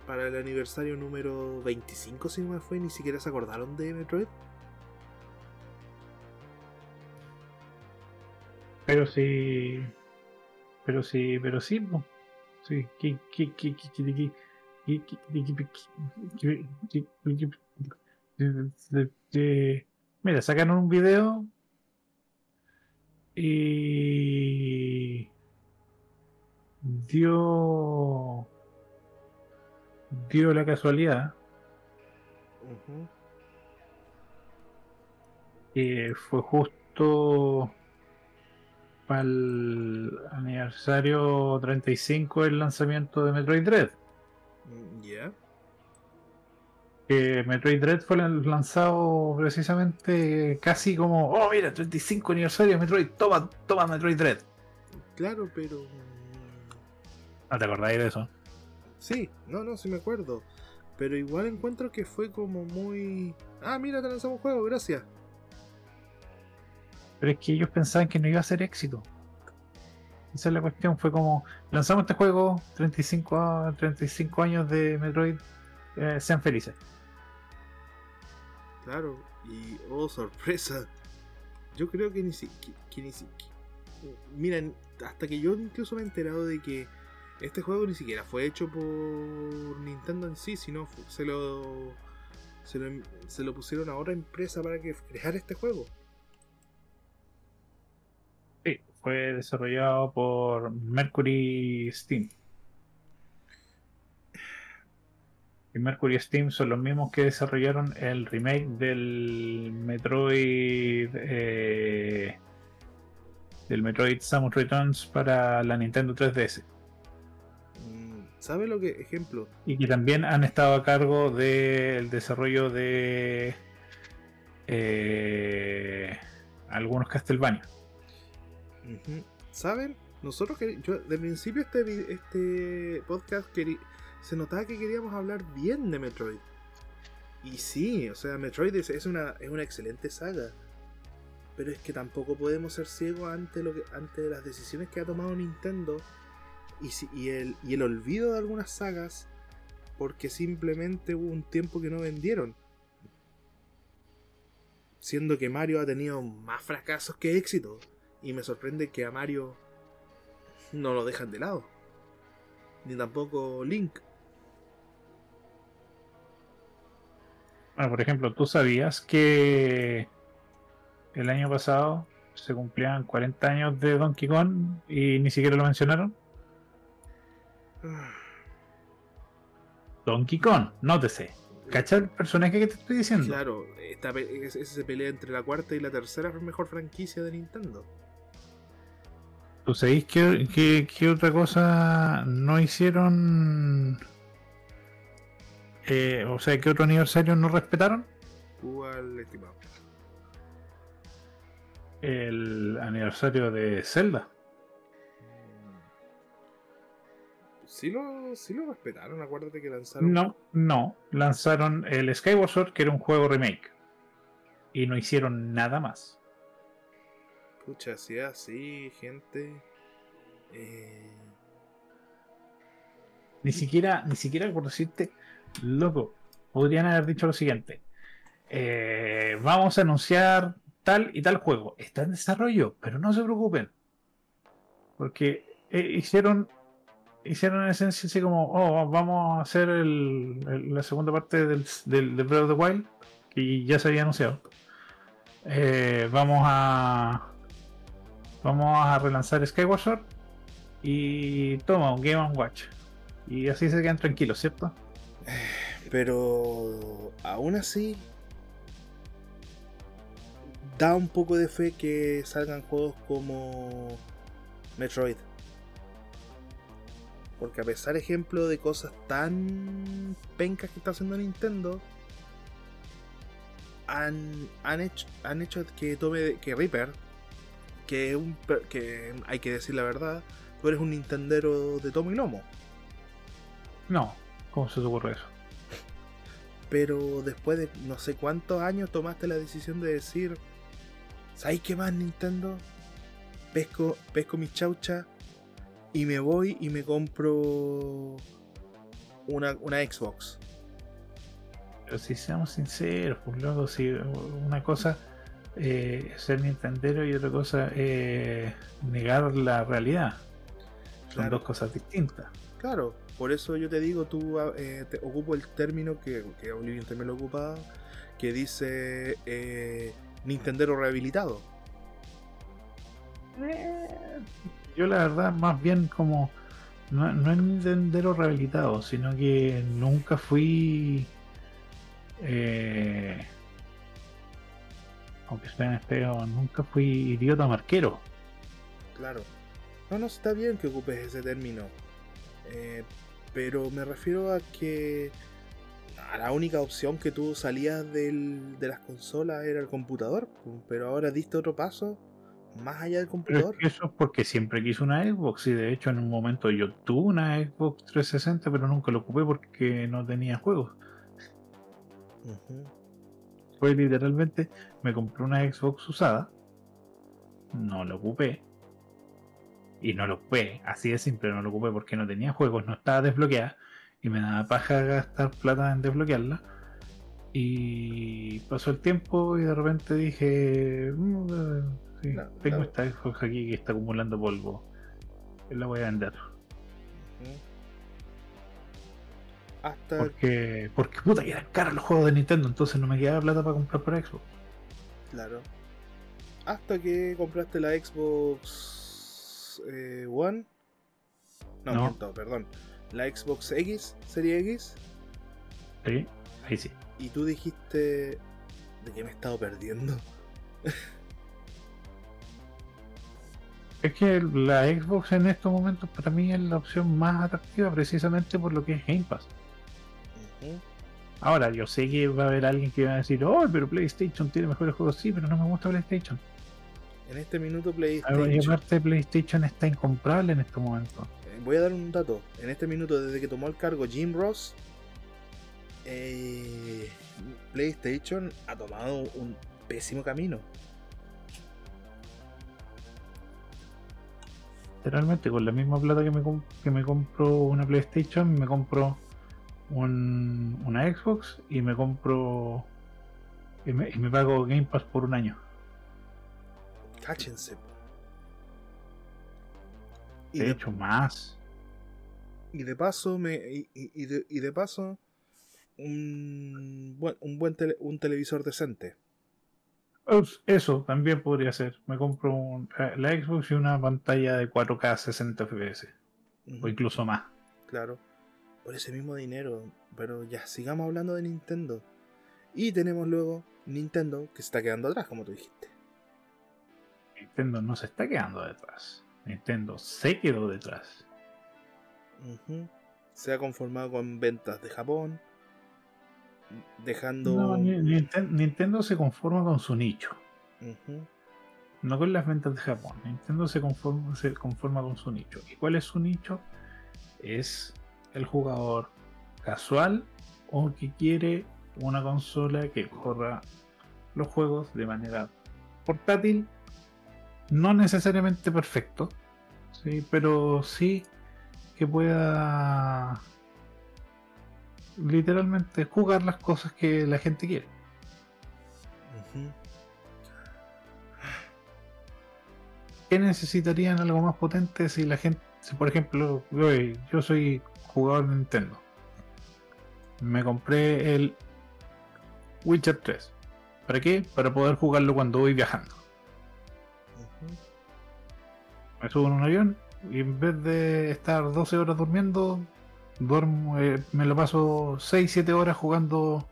Para el aniversario número 25, si no me fue, ni siquiera se acordaron de Metroid. Pero sí. Pero sí, pero sí. Sí. Mira, sacan un video y dio dio la casualidad uh -huh. eh, fue justo para el aniversario 35 del lanzamiento de Metroid Dread. Ya. Que Metroid Dread fue lan- lanzado precisamente casi como, oh mira, 35 aniversario de Metroid, toma, toma Metroid Dread. Claro, pero. mm, ¿No te acordáis de eso? Sí, no, no, sí me acuerdo. Pero igual encuentro que fue como muy. Ah, mira, te lanzamos un juego, gracias. Pero es que ellos pensaban que no iba a ser éxito. Esa es la cuestión, fue como, lanzamos este juego, 35, a- 35 años de Metroid, eh, sean felices. Claro, y oh, sorpresa. Yo creo que ni siquiera. Miren, hasta que yo incluso me he enterado de que este juego ni siquiera fue hecho por Nintendo en sí, sino se lo. Se lo, se lo pusieron a otra empresa para que creara este juego. Fue desarrollado por Mercury Steam. Y Mercury Steam son los mismos que desarrollaron el remake del Metroid. eh, del Metroid Samus Returns para la Nintendo 3DS. Mm, ¿Sabe lo que? Ejemplo. Y que también han estado a cargo del desarrollo de. eh, algunos Castlevania. ¿Saben? Nosotros yo de principio este, este podcast queri- se notaba que queríamos hablar bien de Metroid. Y sí, o sea, Metroid es, una, es una excelente saga. Pero es que tampoco podemos ser ciegos ante, lo que, ante las decisiones que ha tomado Nintendo y, y el, y el olvido de algunas sagas porque simplemente hubo un tiempo que no vendieron. Siendo que Mario ha tenido más fracasos que éxitos. Y me sorprende que a Mario no lo dejan de lado. Ni tampoco Link. Bueno, por ejemplo, ¿tú sabías que el año pasado se cumplían 40 años de Donkey Kong y ni siquiera lo mencionaron? Donkey Kong, nótese. ¿Cachai el personaje que te estoy diciendo? Claro, esta pe- es- ese se pelea entre la cuarta y la tercera mejor franquicia de Nintendo. ¿Tú sabéis qué, qué- qué otra cosa no hicieron? Eh, o sea, ¿qué otro aniversario no respetaron? ¿Cuál, estimado? El aniversario de Zelda. Sí lo, sí lo respetaron, acuérdate que lanzaron. No, no. Lanzaron el Skyward Sword, que era un juego remake. Y no hicieron nada más. Pucha, si así, gente. Eh, Ni siquiera, ni siquiera por decirte, loco, podrían haber dicho lo siguiente. eh, vamos a anunciar tal y tal juego. Está en desarrollo, pero no se preocupen. Porque eh, hicieron, hicieron en esencia así como, oh, vamos a hacer el- la segunda parte del, del, Breath of the Wild, que ya se había anunciado. Vamos a vamos a relanzar Skyward y toma un Game Watch. Y así se quedan tranquilos, ¿cierto? pero aún así. Da un poco de fe que salgan juegos como Metroid. Porque a pesar, ejemplo, de cosas tan pencas que está haciendo Nintendo, han, han, hecho, han hecho que tome que Reaper, que, un, que hay que decir la verdad, tú eres un Nintendero de tomo y lomo. No, ¿cómo se te ocurre eso? Pero después de no sé cuántos años tomaste la decisión de decir, ¿sabes qué más Nintendo? Pesco, pesco mi chaucha y me voy y me compro una, una Xbox. Pero si seamos sinceros, pues luego si una cosa eh, ser nintendero y otra cosa negar la realidad. Son Claro. dos cosas distintas. Claro, por eso yo te digo, tú ah, eh, te ocupo el término que, que Olivier también lo ocupa, que dice eh, Nintendero rehabilitado. Eh, Yo la verdad, más bien como no, no es nintendero rehabilitado, sino que nunca fui eh, aunque suene feo, nunca fui idiota marquero. Claro. No, no, está bien que ocupes ese término. Eh, pero me refiero a que a la única opción que tú salías del- de las consolas era el computador. pu, Pero ahora diste otro paso más allá del computador. eso es porque siempre quise una Xbox y de hecho en un momento yo tuve una Xbox 360 pero nunca lo ocupé porque no tenía juegos. Fue literalmente, me compré una Xbox usada, no lo ocupé. Y no lo ocupé, así de simple, no lo ocupé porque no tenía juegos, no estaba desbloqueada y me daba paja gastar plata en desbloquearla. Y pasó el tiempo y de repente dije, "Mm, eh, sí, No, tengo no. esta Xbox aquí que está acumulando polvo, la voy a vender. Hasta Porque, porque puta que eran caros los juegos de Nintendo, entonces no me quedaba plata para comprar por Xbox. Claro. Hasta que compraste la Xbox eh, One. No, No. miento, perdón. La Xbox X, Serie X. ¿Sí? Ahí sí. Y tú dijiste. ¿De qué me he estado perdiendo? Es que la Xbox en estos momentos para mí es la opción más atractiva precisamente por lo que es Game Pass. Ahora, yo sé que va a haber alguien que va a decir, oh, pero PlayStation tiene mejores juegos, sí, pero no me gusta PlayStation. En este minuto PlayStation... Y aparte PlayStation está incomparable en este momento. Eh, voy a dar un dato. En este minuto, desde que tomó el cargo Jim Ross, eh, PlayStation ha tomado un pésimo camino. Literalmente, con la misma plata que me, que me compro una PlayStation, me compro un- una Xbox y me compro y me, y me pago Game Pass por un año. Cáchense. Y De de, hecho, más. y de paso, me, y, de, y de paso, un buen, un buen tele- un televisor decente. Eso también podría ser. Me compro un- eh, la Xbox y una pantalla de 4K 60 FPS o incluso más. Claro. Por ese mismo dinero. Pero ya, sigamos hablando de Nintendo. Y tenemos luego Nintendo que se está quedando atrás, como tú dijiste. Nintendo no se está quedando detrás. Nintendo se quedó detrás. Ujú. Se ha conformado con ventas de Japón. Dejando. No, Ni- Ninten- Nintendo se conforma con su nicho. Ujú. No con las ventas de Japón. Nintendo se conforma, se conforma con su nicho. ¿Y cuál es su nicho? Es el jugador casual o que quiere una consola que corra los juegos de manera portátil. No necesariamente perfecto, ¿sí? pero sí que pueda literalmente jugar las cosas que la gente quiere. ¿Qué necesitarían algo más potente si la gente, si por ejemplo, yo, yo soy jugador de Nintendo, me compré el Witcher 3. ¿Para qué? Para poder jugarlo cuando voy viajando. Me subo en un avión y en vez de estar 12 horas durmiendo, duermo, eh, me lo paso 6-7 horas jugando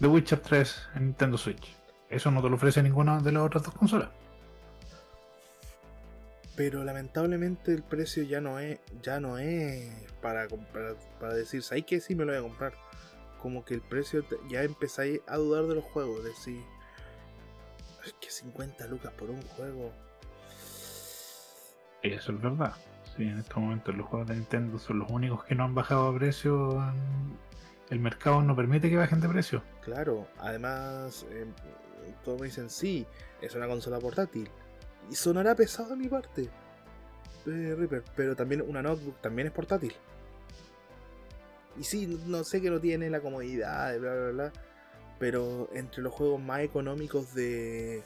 The Witcher 3 en Nintendo Switch. Eso no te lo ofrece ninguna de las otras dos consolas. Pero lamentablemente el precio ya no es, ya no es para comprar, para decir, ¿sabes qué? Sí me lo voy a comprar. Como que el precio te- ya empezáis a dudar de los juegos, decir, es que 50 lucas por un juego. Eso es verdad. Sí, en estos momentos los juegos de Nintendo son los únicos que no han bajado de precio. El mercado no permite que bajen de precio. Claro, además, eh, todos me dicen, sí, es una consola portátil. Y sonará pesado de mi parte, eh, Reaper, pero también una notebook también es portátil. Y sí, no sé que no tiene la comodidad, de bla, bla, bla. Pero entre los juegos más económicos de,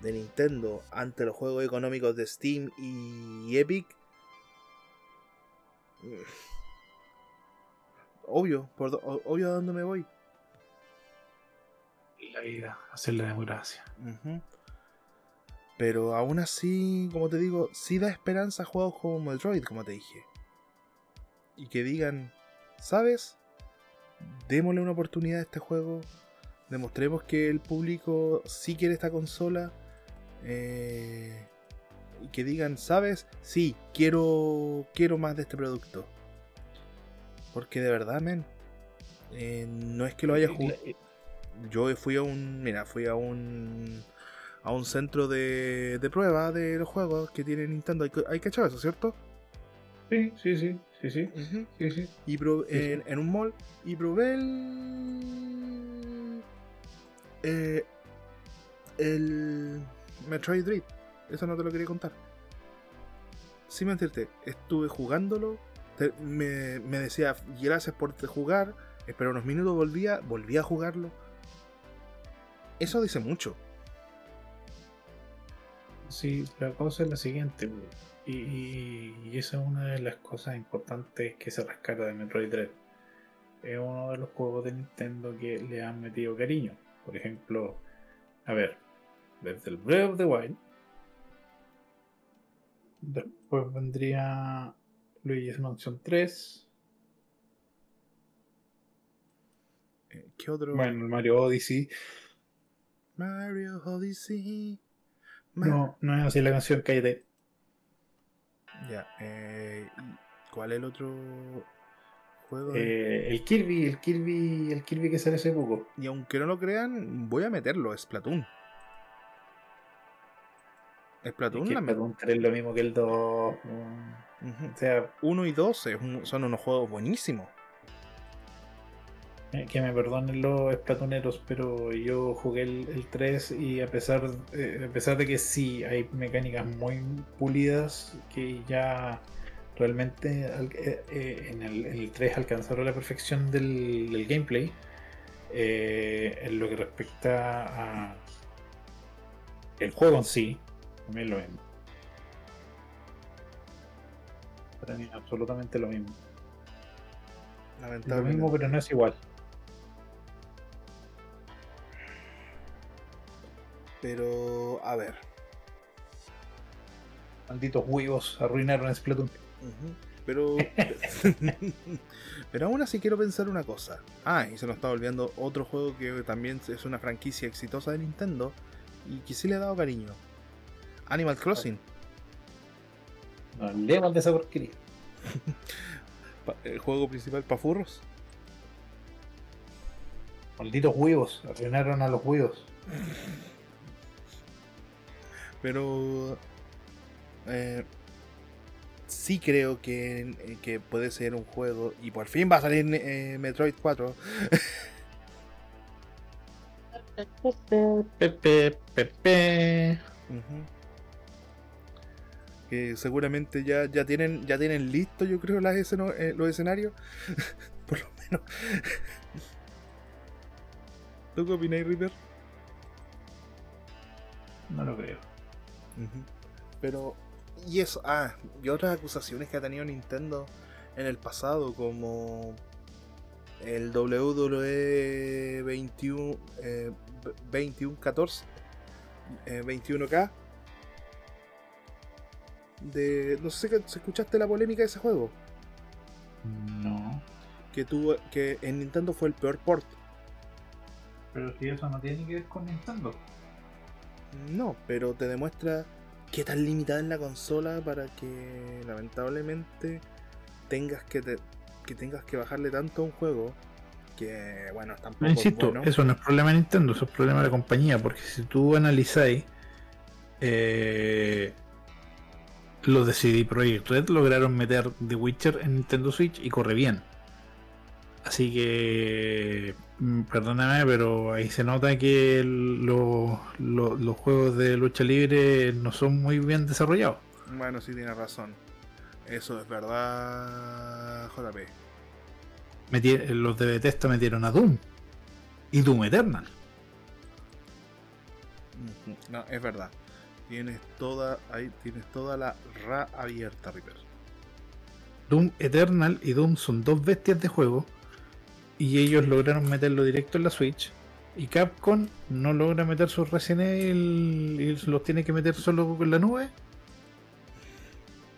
de Nintendo, ante los juegos económicos de Steam y Epic, mm, obvio, por, obvio a dónde me voy. La vida, hacer la democracia. Pero aún así, como te digo, sí da esperanza a juegos como Metroid, como te dije. Y que digan, ¿sabes? Démosle una oportunidad a este juego. Demostremos que el público sí quiere esta consola. eh, y que digan, ¿sabes? Sí, quiero, quiero más de este producto. Porque de verdad, men. eh, no es que lo haya jugado. Yo fui a un. Mira, fui a un. A un centro de, de prueba de los juegos que tiene Nintendo. Hay, que- hay que echar eso, ¿cierto? Sí, sí, sí, sí, sí, Ujú. sí, sí. Y pro- Sí, sí. en, en un mall. Y probé el. eh, el. Metroid Dread. Eso no te lo quería contar. Sin mentirte, estuve jugándolo. te- me, me decía gracias por jugar. Esperé unos minutos, volvía, volví a jugarlo. Eso dice mucho. Sí, la cosa es la siguiente, y- y esa es una de las cosas importantes que se rescata de Metroid Dread. Es uno de los juegos de Nintendo que le han metido cariño. Por ejemplo, a ver, desde el Breath of the Wild, después vendría Luigi's Mansion 3, Eh, ¿Qué otro? bueno, el Mario Odyssey. Mario Odyssey. No, no es así la canción, cállate. Ya, eh, ¿y ¿cuál es el otro juego? Eh, el Kirby, el Kirby, el Kirby que sale hace poco. Y aunque no lo crean, voy a meterlo, Splatoon. Splatoon, Es que Splatoon 3 es lo mismo que el 2. mm, Ujú. O sea, 1 y 2 es un- son unos juegos buenísimos. Eh, Que me perdonen los esplatoneros, pero yo jugué el, el 3 y a pesar, eh, a pesar de que sí hay mecánicas muy pulidas que ya realmente al- eh, en, el, en el 3 alcanzaron la perfección del, del gameplay, eh, en lo que respecta a el juego en sí, también lo mismo. Para mí absolutamente lo mismo. Lo Lamentablemente. mismo, pero no es igual. Pero, a ver. Malditos huevos arruinaron Splatoon. Ujú. Pero. pero aún así quiero pensar una cosa. Ah, y se nos está olvidando otro juego que también es una franquicia exitosa de Nintendo y que sí le ha dado cariño: Animal Crossing. No hablemos de esa porquería. El juego principal para furros. Malditos huevos, arruinaron a los huevos. Pero. eh, sí creo que, que puede ser un juego. Y por fin va a salir eh, Metroid 4. Pepe, pepe. Ujú. Que seguramente ya, ya tienen ya tienen listo, yo creo, las esceno- eh, los escenarios. Por lo menos. ¿Tú qué opinas, Reaper? No lo creo. Pero. Y eso. Ah, y otras acusaciones que ha tenido Nintendo en el pasado, como. El WWE 21. Eh, 2114. eh, 21K. De. No sé si escuchaste la polémica de ese juego. No. Que tuvo. Que en Nintendo fue el peor port. Pero si eso no tiene que ver con Nintendo. No, pero te demuestra qué tan limitada es la consola para que lamentablemente tengas que te- que tengas que bajarle tanto a un juego que bueno, tampoco Pero insisto, es bueno. eso no es problema de Nintendo, eso es problema de la compañía, porque si tú analizáis eh, los de CD Projekt Red lograron meter The Witcher en Nintendo Switch y corre bien. Así que, perdóname, pero ahí se nota que el- lo- lo- los juegos de lucha libre no son muy bien desarrollados. Bueno, sí tienes razón. Eso es verdad, JP. Meti- los de Bethesda metieron a Doom y Doom Eternal. No, es verdad. Tienes toda ahí tienes toda la ra abierta, Reaper. Doom Eternal y Doom son dos bestias de juego y ellos lograron meterlo directo en la Switch y Capcom no logra meter sus Resident Evil y los tiene que meter solo con la nube.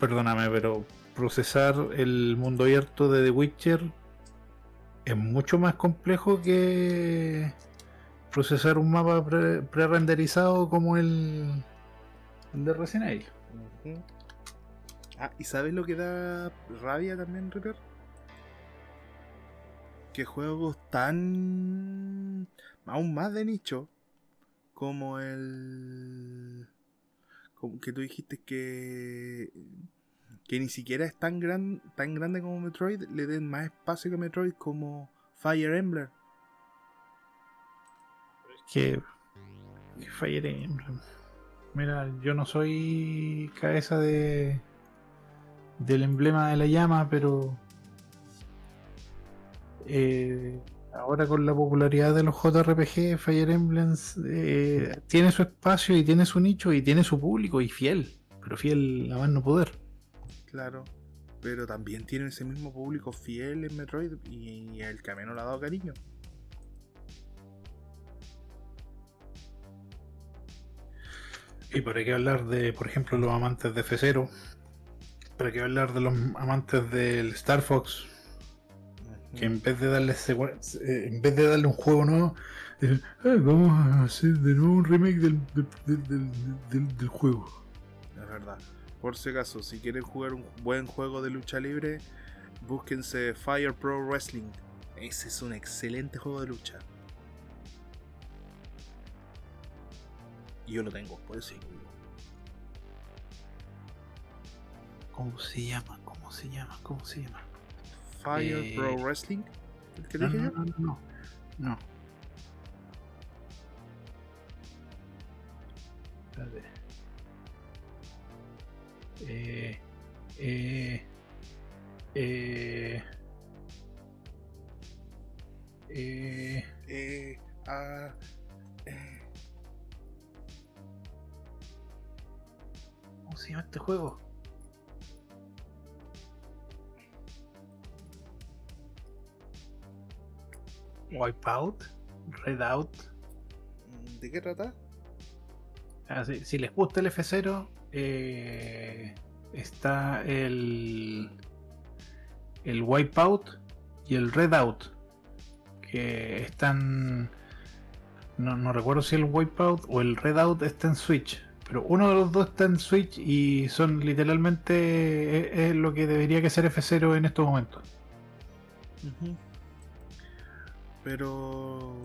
Perdóname, pero procesar el mundo abierto de The Witcher es mucho más complejo que procesar un mapa pre- pre-renderizado como el, de Resident Evil. Ah, ¿y sabes lo que da rabia también, Reaper? Que juegos tan. aún más de nicho como el. como que tú dijiste que. que ni siquiera es tan, gran, tan grande como Metroid, le den más espacio que Metroid como Fire Emblem. que, que Fire Emblem. Mira, yo no soy cabeza de del emblema de la llama, pero eh, ahora con la popularidad de los JRPG, Fire Emblem eh, tiene su espacio y tiene su nicho y tiene su público y fiel, pero fiel a más no poder. Claro. Pero también tiene ese mismo público fiel en Metroid y el que a menos le ha dado cariño. Y para qué hablar de, por ejemplo, los amantes de F0, para qué hablar de los amantes del Star Fox, que en vez de darle eh, en vez de darle un juego nuevo "Ah, vamos a hacer de nuevo un remake del, del, del- del- del- del juego Es verdad. Por si acaso, si quieren jugar un buen juego de lucha libre, búsquense Fire Pro Wrestling. Ese es un excelente juego de lucha. Y yo lo tengo, por eso. ¿cómo se llama? ¿cómo se llama? ¿cómo se llama? Fire Eh. Pro Wrestling. ¿El que No, dije no, yo? no, no, no. No. Espérate. Eh, eh, eh, eh, Eh, ah, eh, ¿Cómo se llama este juego? Wipeout, Redout. ¿De qué trata? Ah, si, si les gusta el F0, eh, está el, el Wipeout y el Redout. Que están. No, no recuerdo si el Wipeout o el Redout está en Switch. Pero uno de los dos está en Switch y son literalmente. Es, es lo que debería que ser F0 en estos momentos. Ujú. Pero.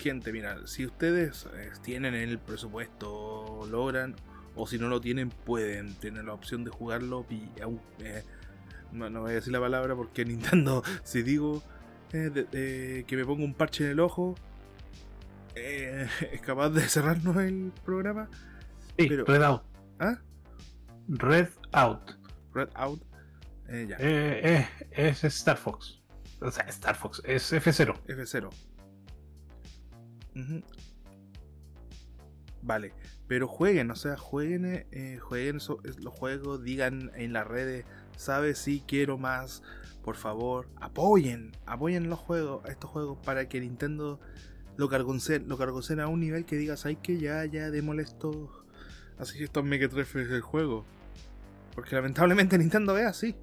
Gente, mira, si ustedes eh, tienen el presupuesto, logran, o si no lo tienen, pueden tener la opción de jugarlo. eh, no, no voy a decir la palabra porque Nintendo, si digo eh, de- de que me pongo un parche en el ojo, eh, es capaz de cerrarnos el programa. Sí, Pero- Redout. ¿Ah? Red Out. Eh, ya, Eh, eh, es Star Fox. O sea, Star Fox, es F0. F0. Ujú. Vale, pero jueguen, o sea, jueguen, eh, jueguen los juegos, digan en las redes, ¿sabes? Si quiero más, por favor, apoyen, apoyen los juegos, estos juegos para que Nintendo lo cargoncen, lo a un nivel que digas, ay que ya, ya, démosle así estos mequetrefes del juego. Porque lamentablemente Nintendo es así.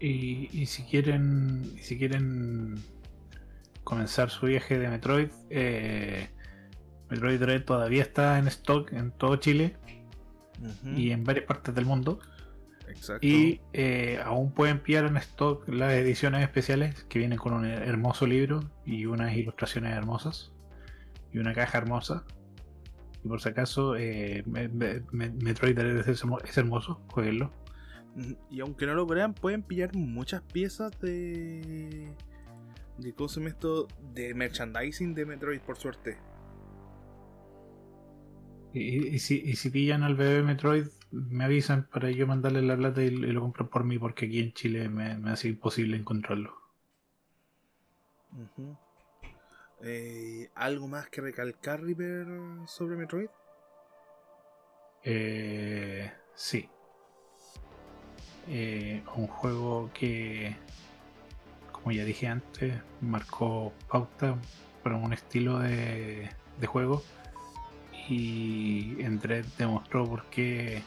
Y, y si quieren. y si quieren comenzar su viaje de Metroid, eh, Metroid Dread todavía está en stock en todo Chile y en varias partes del mundo. Exacto. Y eh, aún pueden pillar en stock las ediciones especiales que vienen con un hermoso libro y unas ilustraciones hermosas y una caja hermosa. Y por si acaso, eh, Me- Me- Me- Metroid Dread es hermoso, jueguenlo. Y aunque no lo crean, pueden pillar muchas piezas de. de ¿cómo se esto? De merchandising de Metroid, por suerte. Y, y si, y si pillan al bebé Metroid, me avisan para yo mandarle la plata y, y lo compran por mí, porque aquí en Chile me, me hace imposible encontrarlo. Eh, ¿Algo más que recalcar, River, sobre Metroid? Eh, sí. Eh, un juego que, como ya dije antes, marcó pauta para un estilo de, de juego. Y en Dread demostró por qué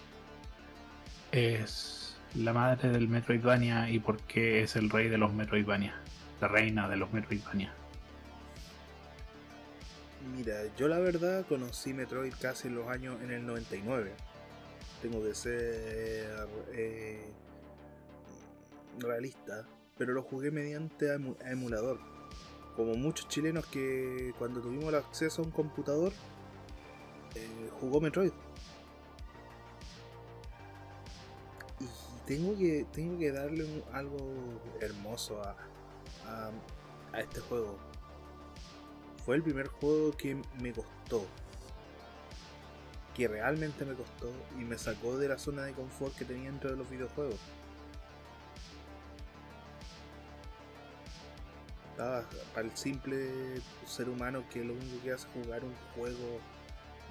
es la madre del Metroidvania y por qué es el rey de los Metroidvania. La reina de los Metroidvania. Mira, yo la verdad conocí Metroid casi en los años en el 99. Tengo que ser eh, realista, pero lo jugué mediante emu- emulador. Como muchos chilenos que cuando tuvimos el acceso a un computador, eh, jugó Metroid. Y tengo que, tengo que darle algo hermoso a, a, a este juego fue el primer juego que me costó. Que realmente me costó y me sacó de la zona de confort que tenía dentro de los videojuegos. Para el simple ser humano que lo único que hace es jugar un juego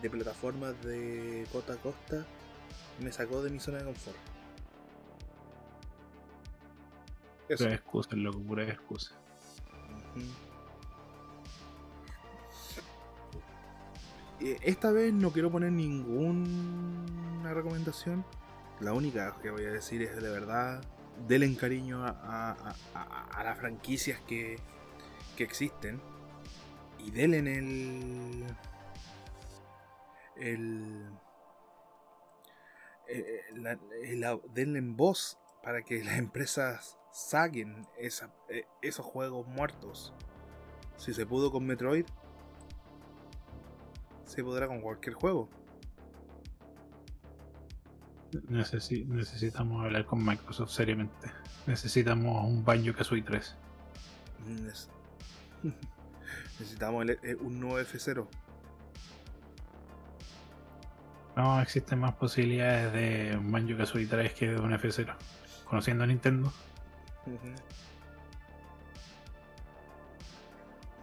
de plataformas de costa a costa, me sacó de mi zona de confort. Eso. Pura excusa, loco, pura excusa. Ujú. Eh, Esta vez no quiero poner ninguna recomendación. La única que voy a decir es de verdad, denle cariño a, a- a- a las franquicias que, que existen. Y denle el... el eh, la- eh, la- denle en voz para que las empresas saquen esa- eh, esos juegos muertos. Si se pudo con Metroid, se podrá con cualquier juego. Necesi- necesitamos hablar con Microsoft seriamente. Necesitamos un Banjo Kazooie 3. Nece- Necesitamos el- eh, un nuevo F0. No existen más posibilidades de un Banjo Kazooie 3 que de un F0. Conociendo a Nintendo.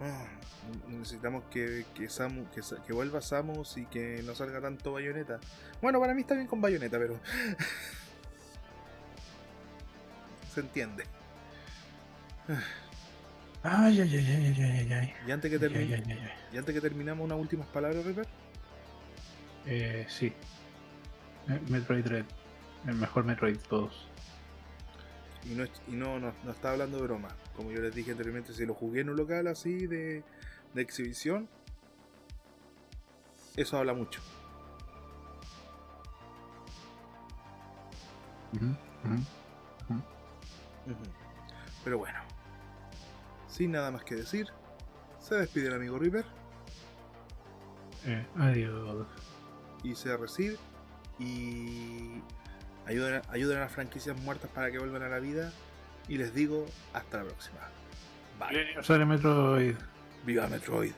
Ah, necesitamos que, que, Samu- que, vuelva Samus y que no salga tanto bayoneta. Bueno, para mí está bien con bayoneta, pero. Se entiende. Ay, ay, ay, ay, ay, ay, ay. Y antes que, termine, ay, ay, ay. y antes que terminamos, unas últimas palabras, Reaper. Eh, sí. Eh, Metroid Dread. El mejor Metroid de todos. Y no, y no, no, no está hablando de broma. Como yo les dije anteriormente, si lo jugué en un local así de, de exhibición, eso habla mucho. Pero bueno, sin nada más que decir, se despide el amigo Reaper Eh, adiós. y se recibir y ayuden a, las franquicias muertas para que vuelvan a la vida. Y les digo hasta la próxima. Bye. Metroid. Viva Metroid.